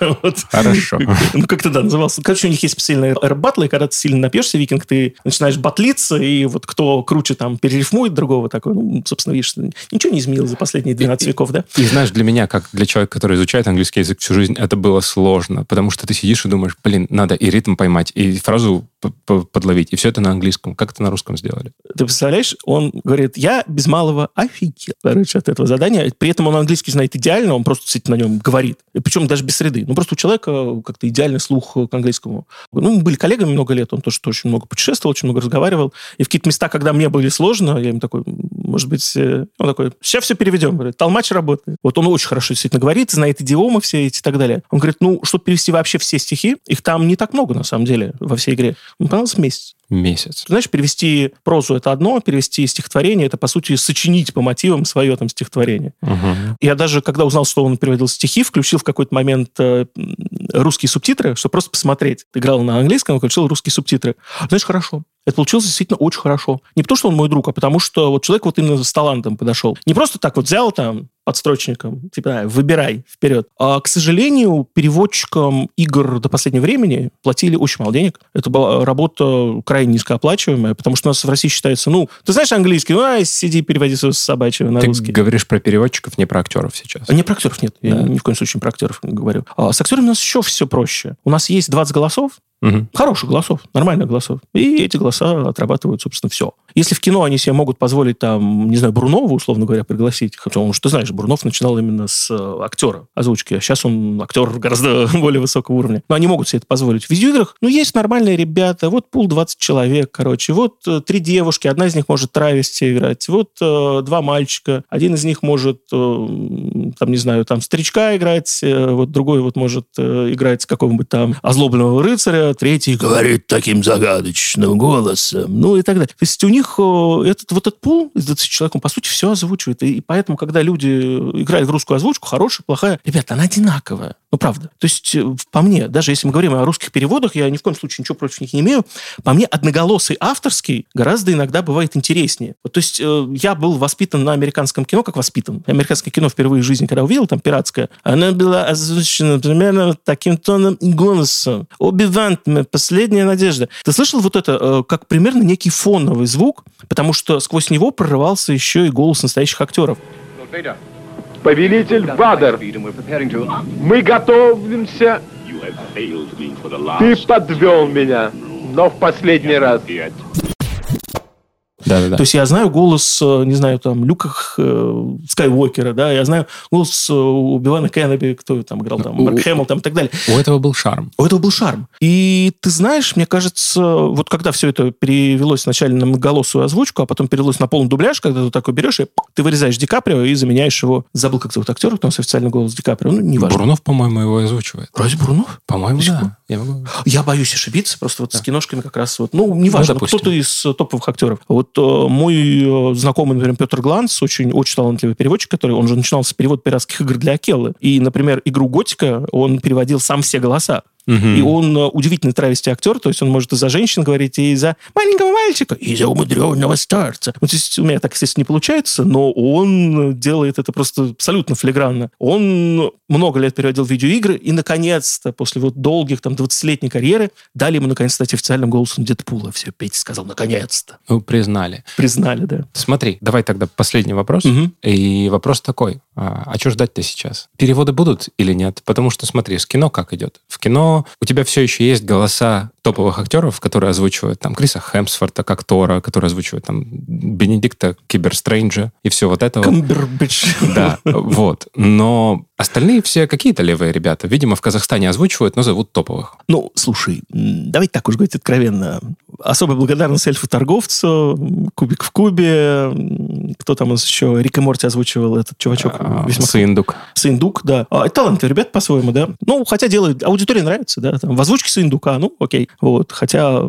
Вот. Хорошо. Ну, как-то да, назывался. Короче, у них есть специальные рэп-баттлы, и когда ты сильно напьешься, викинг, ты начинаешь батлиться, и вот кто круче там перерифмует другого, такой, ну, собственно, видишь, ничего не изменилось за последние 12 веков, да? И знаешь, для меня, как для человека, который изучает английский язык всю жизнь, это было сложно, потому что ты сидишь и думаешь, блин, надо и ритм поймать, и фразу подловить, и все это на английском. Как это на русском сделали? Ты представляешь, он говорит, я без малого офигел, короче, от этого задания. При этом он английский знает идеально, он просто действительно на нем говорит. Причем даже без среды. Ну, просто у человека как-то идеальный слух к английскому. Ну, мы были коллегами много лет, он тоже очень много путешествовал, очень много разговаривал. И в какие-то места, когда мне были сложно, я ему такой, может быть, э, он такой, сейчас все переведем. Говорит, толмач работает. Вот он очень хорошо действительно говорит, знает идиомы все эти и так далее. Он говорит, ну, чтобы перевести вообще все стихи, их там не так много, на самом деле, во всей игре. Мне понравился месяц. Месяц. Ты знаешь, перевести прозу – это одно, перевести стихотворение – это, по сути, сочинить по мотивам свое там стихотворение. Мгм. Я даже, когда узнал, что он переводил стихи, включил в какой-то момент э, русские субтитры, чтобы просто посмотреть. Играл на английском, включил русские субтитры. Знаешь, хорошо. Это получилось действительно очень хорошо. Не потому, что он мой друг, а потому, что вот человек вот именно с талантом подошел. Не просто так вот взял там подстрочником, типа, «А, выбирай вперед. А, к сожалению, переводчикам игр до последнего времени платили очень мало денег. Это была работа крайне низкооплачиваемая, потому что у нас в России считается, ну, ты знаешь английский, ну, ай, сиди, переводи с собачьего на Ты русский. говоришь про переводчиков, не про актеров сейчас. А Не про актеров нет. Я Да. ни в коем случае не про актеров говорю. А с актерами у нас еще все проще. У нас есть 20 голосов, Мгм. хороших голосов, нормальных голосов. И эти голоса отрабатывают, собственно, все. Если в кино они себе могут позволить, там, не знаю, Брунова, условно говоря, пригласить, хотя он, что ты знаешь, Брунов начинал именно с э, актера озвучки, а сейчас он актер гораздо более высокого уровня. Но они могут себе это позволить. В видеоиграх, ну, есть нормальные ребята, вот пул 20 человек, короче, вот э, три девушки, одна из них может травести играть, вот э, два мальчика, один из них может, там, не знаю, там, старичка играть, вот другой вот может играть какого-нибудь там озлобленного рыцаря, третий говорит таким загадочным голосом, ну и так далее. То есть у них этот вот этот пул из 20 человек, он, по сути, все озвучивает. И поэтому, когда люди играют в русскую озвучку, хорошая, плохая, ребята, она одинаковая. Ну, правда. То есть, э, по мне, даже если мы говорим о русских переводах, я ни в коем случае ничего против них не имею, по мне, одноголосый авторский гораздо иногда бывает интереснее. Вот, то есть, э, я был воспитан на американском кино, как воспитан. Американское кино впервые в жизни, когда увидел, там, пиратское, оно было озвучено примерно таким тоном и голосом. Оби-Ван, последняя надежда. Ты слышал вот это, э, как примерно некий фоновый звук, потому что сквозь него прорывался еще и голос настоящих актеров. Повелитель Бадер, мы готовимся. Ты подвел меня, но в последний раз. Да-да-да. То есть я знаю голос, э, не знаю, там, Люка э, Скайуокера, да, я знаю голос э, Убивана Кеннеби, кто там играл, там, Марк Хэмилл, там, и так далее. У этого был шарм. У этого был шарм. И ты знаешь, мне кажется, вот когда все это перевелось вначале на многоголосую озвучку, а потом перевелось на полный дубляж, когда ты такой берешь и ты вырезаешь Ди Каприо и заменяешь его... Забыл, как зовут актера, кто у нас официальный голос Ди Каприо. Ну, неважно. Брунов, по-моему, его озвучивает. Разве Брунов? По-моему, да. Я могу... Я боюсь ошибиться, просто вот с киношками как раз вот, ну, неважно, Ну, кто-то из э, топовых актеров. Вот э, мой э, знакомый, например, Петр Гланс, очень, очень талантливый переводчик, который, он же начинал с перевода пиратских игр для Акеллы. И, например, игру Готика он переводил сам все голоса. Мгм. И он э, удивительный травести актер, то есть он может и за женщин говорить, и за маленького мальчика, и за умудренного старца. Ну, то есть у меня так, естественно, не получается, но он делает это просто абсолютно филигранно. Он много лет переводил видеоигры, и, наконец-то, после вот долгих там 20-летней карьеры, дали ему, наконец-то, стать официальным голосом Дедпула. Все, Петя сказал, наконец-то. Ну, признали. Признали, да. Смотри, давай тогда последний вопрос. Мгм. И вопрос такой. А, а что ждать-то сейчас? Переводы будут или нет? Потому что, смотри, с кино как идет? В кино у тебя все еще есть голоса топовых актеров, которые озвучивают там Криса Хемсворта как Тора, которые озвучивают там Бенедикта Киберстрейнджа и все вот это вот. Камбербэтч. Да, вот. Но остальные все какие-то левые ребята. Видимо, в Казахстане озвучивают, но зовут топовых. Ну, слушай, м, давайте так уж говорить откровенно. особая благодарность эльфу-торговцу, Кубик в кубе, кто там у нас еще, Рик и Морти озвучивал этот чувачок. А, весьма Сындук. Сындук, да. А, таланты ребят по-своему, да. Ну, хотя делают, аудитории нравится, да. Там, в озвучке Сындука, ну, окей. Вот. Хотя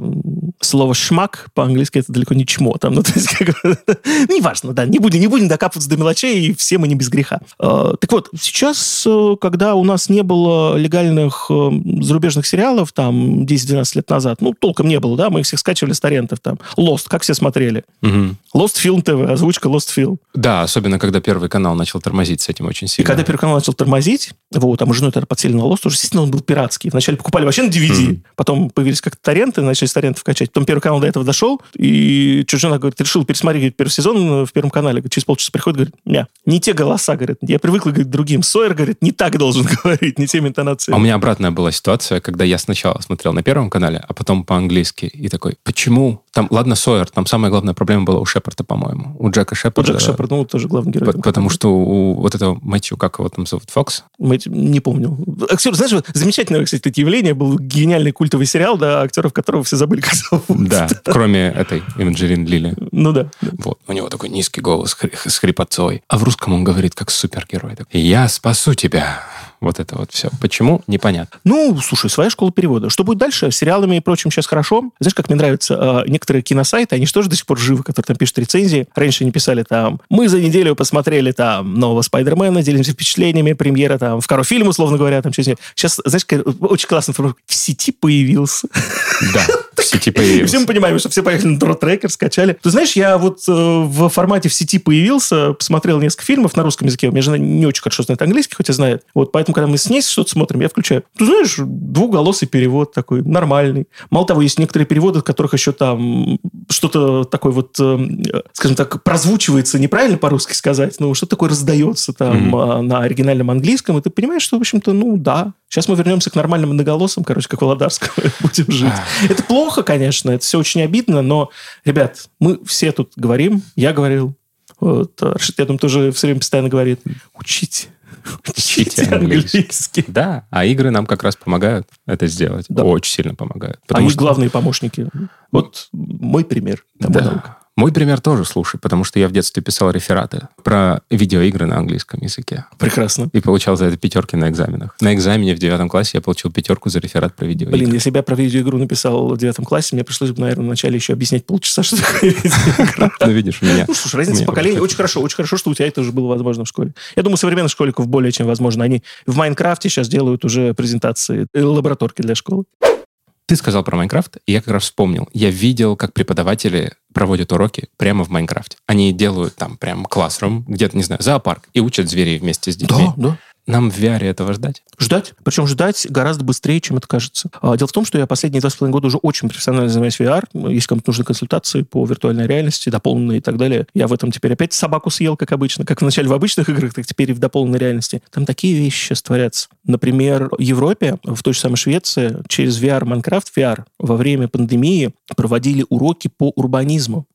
слово «шмак» по-английски это далеко не чмо. Там, ну, то есть, как бы, ну, неважно, да. Не будем, не будем докапываться до мелочей, и все мы не без греха. А, так вот, сейчас, э, когда у нас не было легальных э, зарубежных сериалов, там, 10-12 лет назад, ну, толком не было, да, мы их всех скачивали с торрентов, там. Lost, как все смотрели? Мгм. Lost Film TV, озвучка Lost Film. Да, особенно когда Первый канал начал тормозить с этим очень И сильно. когда Первый канал начал тормозить, мы с женой тогда подсели на Lost, уже, естественно, он был пиратский. Вначале покупали вообще на DVD, Мгм. потом появились как-то торренты, начали с торрентов качать. Потом Первый канал до этого дошел, и жена говорит, решил пересмотреть говорит, первый сезон в Первом канале. Говорит, через полчаса приходит, говорит, не, не те голоса, говорит, я привыкла, говорит, к другим. Сойер, говорит, не так должен говорить, не теми интонациями. А у меня обратная была ситуация, когда я сначала смотрел на Первом канале, а потом по-английски. И такой, почему? Там, ладно, Сойер, там самая главная проблема была у Шепарда, по-моему. У Джека Шепарда. Джек Шепард, ну, тоже главный герой. Потому что у вот этого Мэтью, как его там зовут, Фокс? Эти- не помню. Актер, знаешь, вот замечательное, кстати, это явление. Был гениальный культовый сериал, да, актеров которого все забыли, как зовут. Да, кроме этой Имаджерин Лили. Ну да. Вот, у него такой низкий голос с хрипотцой. А в русском он говорит как супергерой. Я спасу тебя. Вот это вот все. Почему? Непонятно. Ну, слушай, своя школа перевода. Что будет дальше? С сериалами и прочим сейчас хорошо. Знаешь, как мне нравятся э, некоторые киносайты, они же тоже до сих пор живы, которые там пишут рецензии. Раньше они писали там, мы за неделю посмотрели там нового Спайдермена, делимся впечатлениями, премьера там в Кару фильм, условно говоря, там через... Сейчас, знаешь, очень классно в сети появился. Да, в сети И все появился. мы понимаем, что все поехали на Трот Трекер, скачали. Ты знаешь, я вот э, в формате в сети появился, посмотрел несколько фильмов на русском языке. У меня жена не очень хорошо знает английский, хоть и знает. Вот, поэтому, когда мы с ней что-то смотрим, я включаю. Ты знаешь, двухголосый перевод такой, нормальный. Мало того, есть некоторые переводы, в которых еще там что-то такое вот, э, скажем так, прозвучивается, неправильно по-русски сказать, ну, что такое раздается там а, на оригинальном английском, и ты понимаешь, что, в общем-то, ну, да. Сейчас мы вернемся к нормальным многоголосам, короче, как Володарского, будем жить. Это плохо, конечно, это все очень обидно, но, ребят, мы все тут говорим, я говорил, вот, а Рашид, я думаю, тоже все время постоянно говорит, учите, Учите английский. английский. Да, а игры нам как раз помогают это сделать. Да. Очень сильно помогают. Потому Они что- главные помощники. Вот мой пример. тому Да. наука. Мой пример тоже слушай, потому что я в детстве писал рефераты про видеоигры на английском языке. Прекрасно. И получал за это пятерки на экзаменах. На экзамене в девятом классе я получил пятерку за реферат про видеоигры. Блин, если бы я про видеоигру написал в девятом классе, мне пришлось бы, наверное, вначале еще объяснять полчаса, что такое видеоигра. Ну, видишь, у меня... Ну, слушай, разница поколений очень хорошо. Очень хорошо, что у тебя это уже было возможно в школе. Я думаю, современных школьников более чем возможно. Они в Майнкрафте сейчас делают уже презентации, э, лабораторки для школы. Ты сказал про Майнкрафт, и я как раз вспомнил. Я видел, как преподаватели проводят уроки прямо в Майнкрафте. Они делают там прям классрум, где-то, не знаю, зоопарк, и учат зверей вместе с детьми. да. Нам в VR этого ждать? Ждать. Причем ждать гораздо быстрее, чем это кажется. А, Дело в том, что я последние два с половиной года уже очень профессионально занимаюсь VR. Если кому-то нужны консультации по виртуальной реальности, дополненные и так далее. Я в этом теперь опять собаку съел, как обычно. Как вначале в обычных играх, так теперь и в дополненной реальности. Там такие вещи сейчас творятся. Например, в Европе, в той же самой Швеции, через VR, Minecraft VR во время пандемии проводили уроки по урбанизму.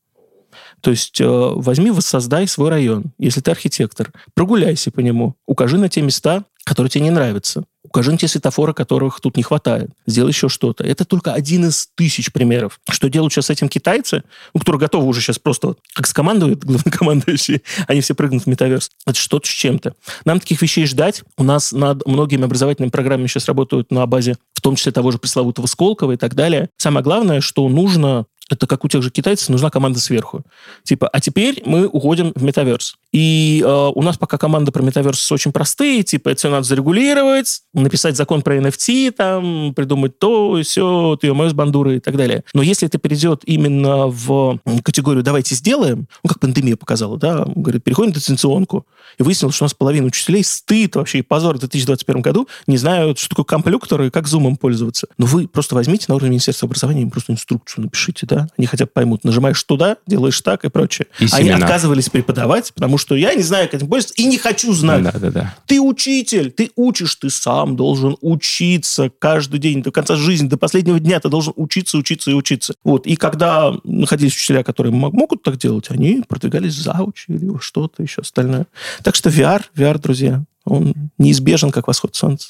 То есть э, возьми, воссоздай свой район. Если ты архитектор, прогуляйся по нему, укажи на те места, которые тебе не нравятся. Укажи на те светофоры, которых тут не хватает. Сделай еще что-то. Это только один из тысяч примеров. Что делают сейчас с этим китайцы, ну, которые готовы уже сейчас просто, как скомандуют главнокомандующие, они все прыгнут в метаверс. Это что-то с чем-то. Нам таких вещей ждать. У нас над многими образовательными программами сейчас работают на базе, в том числе того же пресловутого Сколково и так далее. Самое главное, что нужно это как у тех же китайцев, нужна команда сверху. Типа, а теперь мы уходим в метаверс. И э, у нас пока команда про метаверс очень простые, типа, это все надо зарегулировать, написать закон про NFT, там, придумать то, все, ты с бандурой и так далее. Но если это перейдет именно в категорию «давайте сделаем», ну, как пандемия показала, да, говорит, переходим в дистанционку, и выяснилось, что у нас половина учителей стыд вообще и позор в 2021 году не знают, что такое комплюктор и как зумом пользоваться. Но вы просто возьмите на уровне Министерства образования им просто инструкцию напишите, да, они хотя бы поймут. Нажимаешь туда, делаешь так и прочее. И Они семена. отказывались преподавать, потому что я не знаю, как этим пользоваться, и не хочу знать. Да, да, да. Ты учитель, ты учишь, ты сам должен учиться каждый день, до конца жизни, до последнего дня ты должен учиться, учиться и учиться. Вот. И когда находились учителя, которые мо- могут так делать, они продвигались заучи или что-то еще остальное. Так что VR, VR, друзья, он неизбежен, как восход солнца.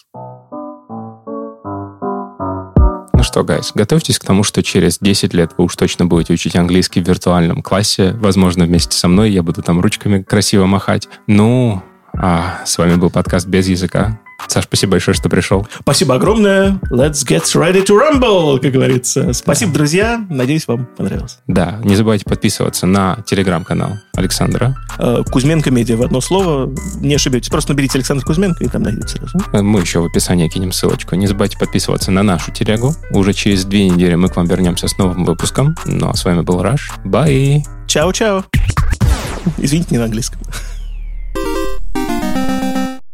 Что, гайс, готовьтесь к тому, что через 10 лет вы уж точно будете учить английский в виртуальном классе. Возможно, вместе со мной я буду там ручками красиво махать. Ну, а с вами был подкаст «Без языка». Саш, спасибо большое, что пришел. Спасибо огромное. Let's get ready to rumble, как говорится. Спасибо, друзья. Надеюсь, вам понравилось. Да, не забывайте подписываться на телеграм-канал Александра. Э, Кузьменко медиа в одно слово. Не ошибетесь. Просто наберите Александр Кузьменко, и там найдете сразу. Мы еще в описании кинем ссылочку. Не забывайте подписываться на нашу телегу. Уже через две недели мы к вам вернемся с новым выпуском. Ну а с вами был Раш. Бай! Чао-чао. Извините, не на английском.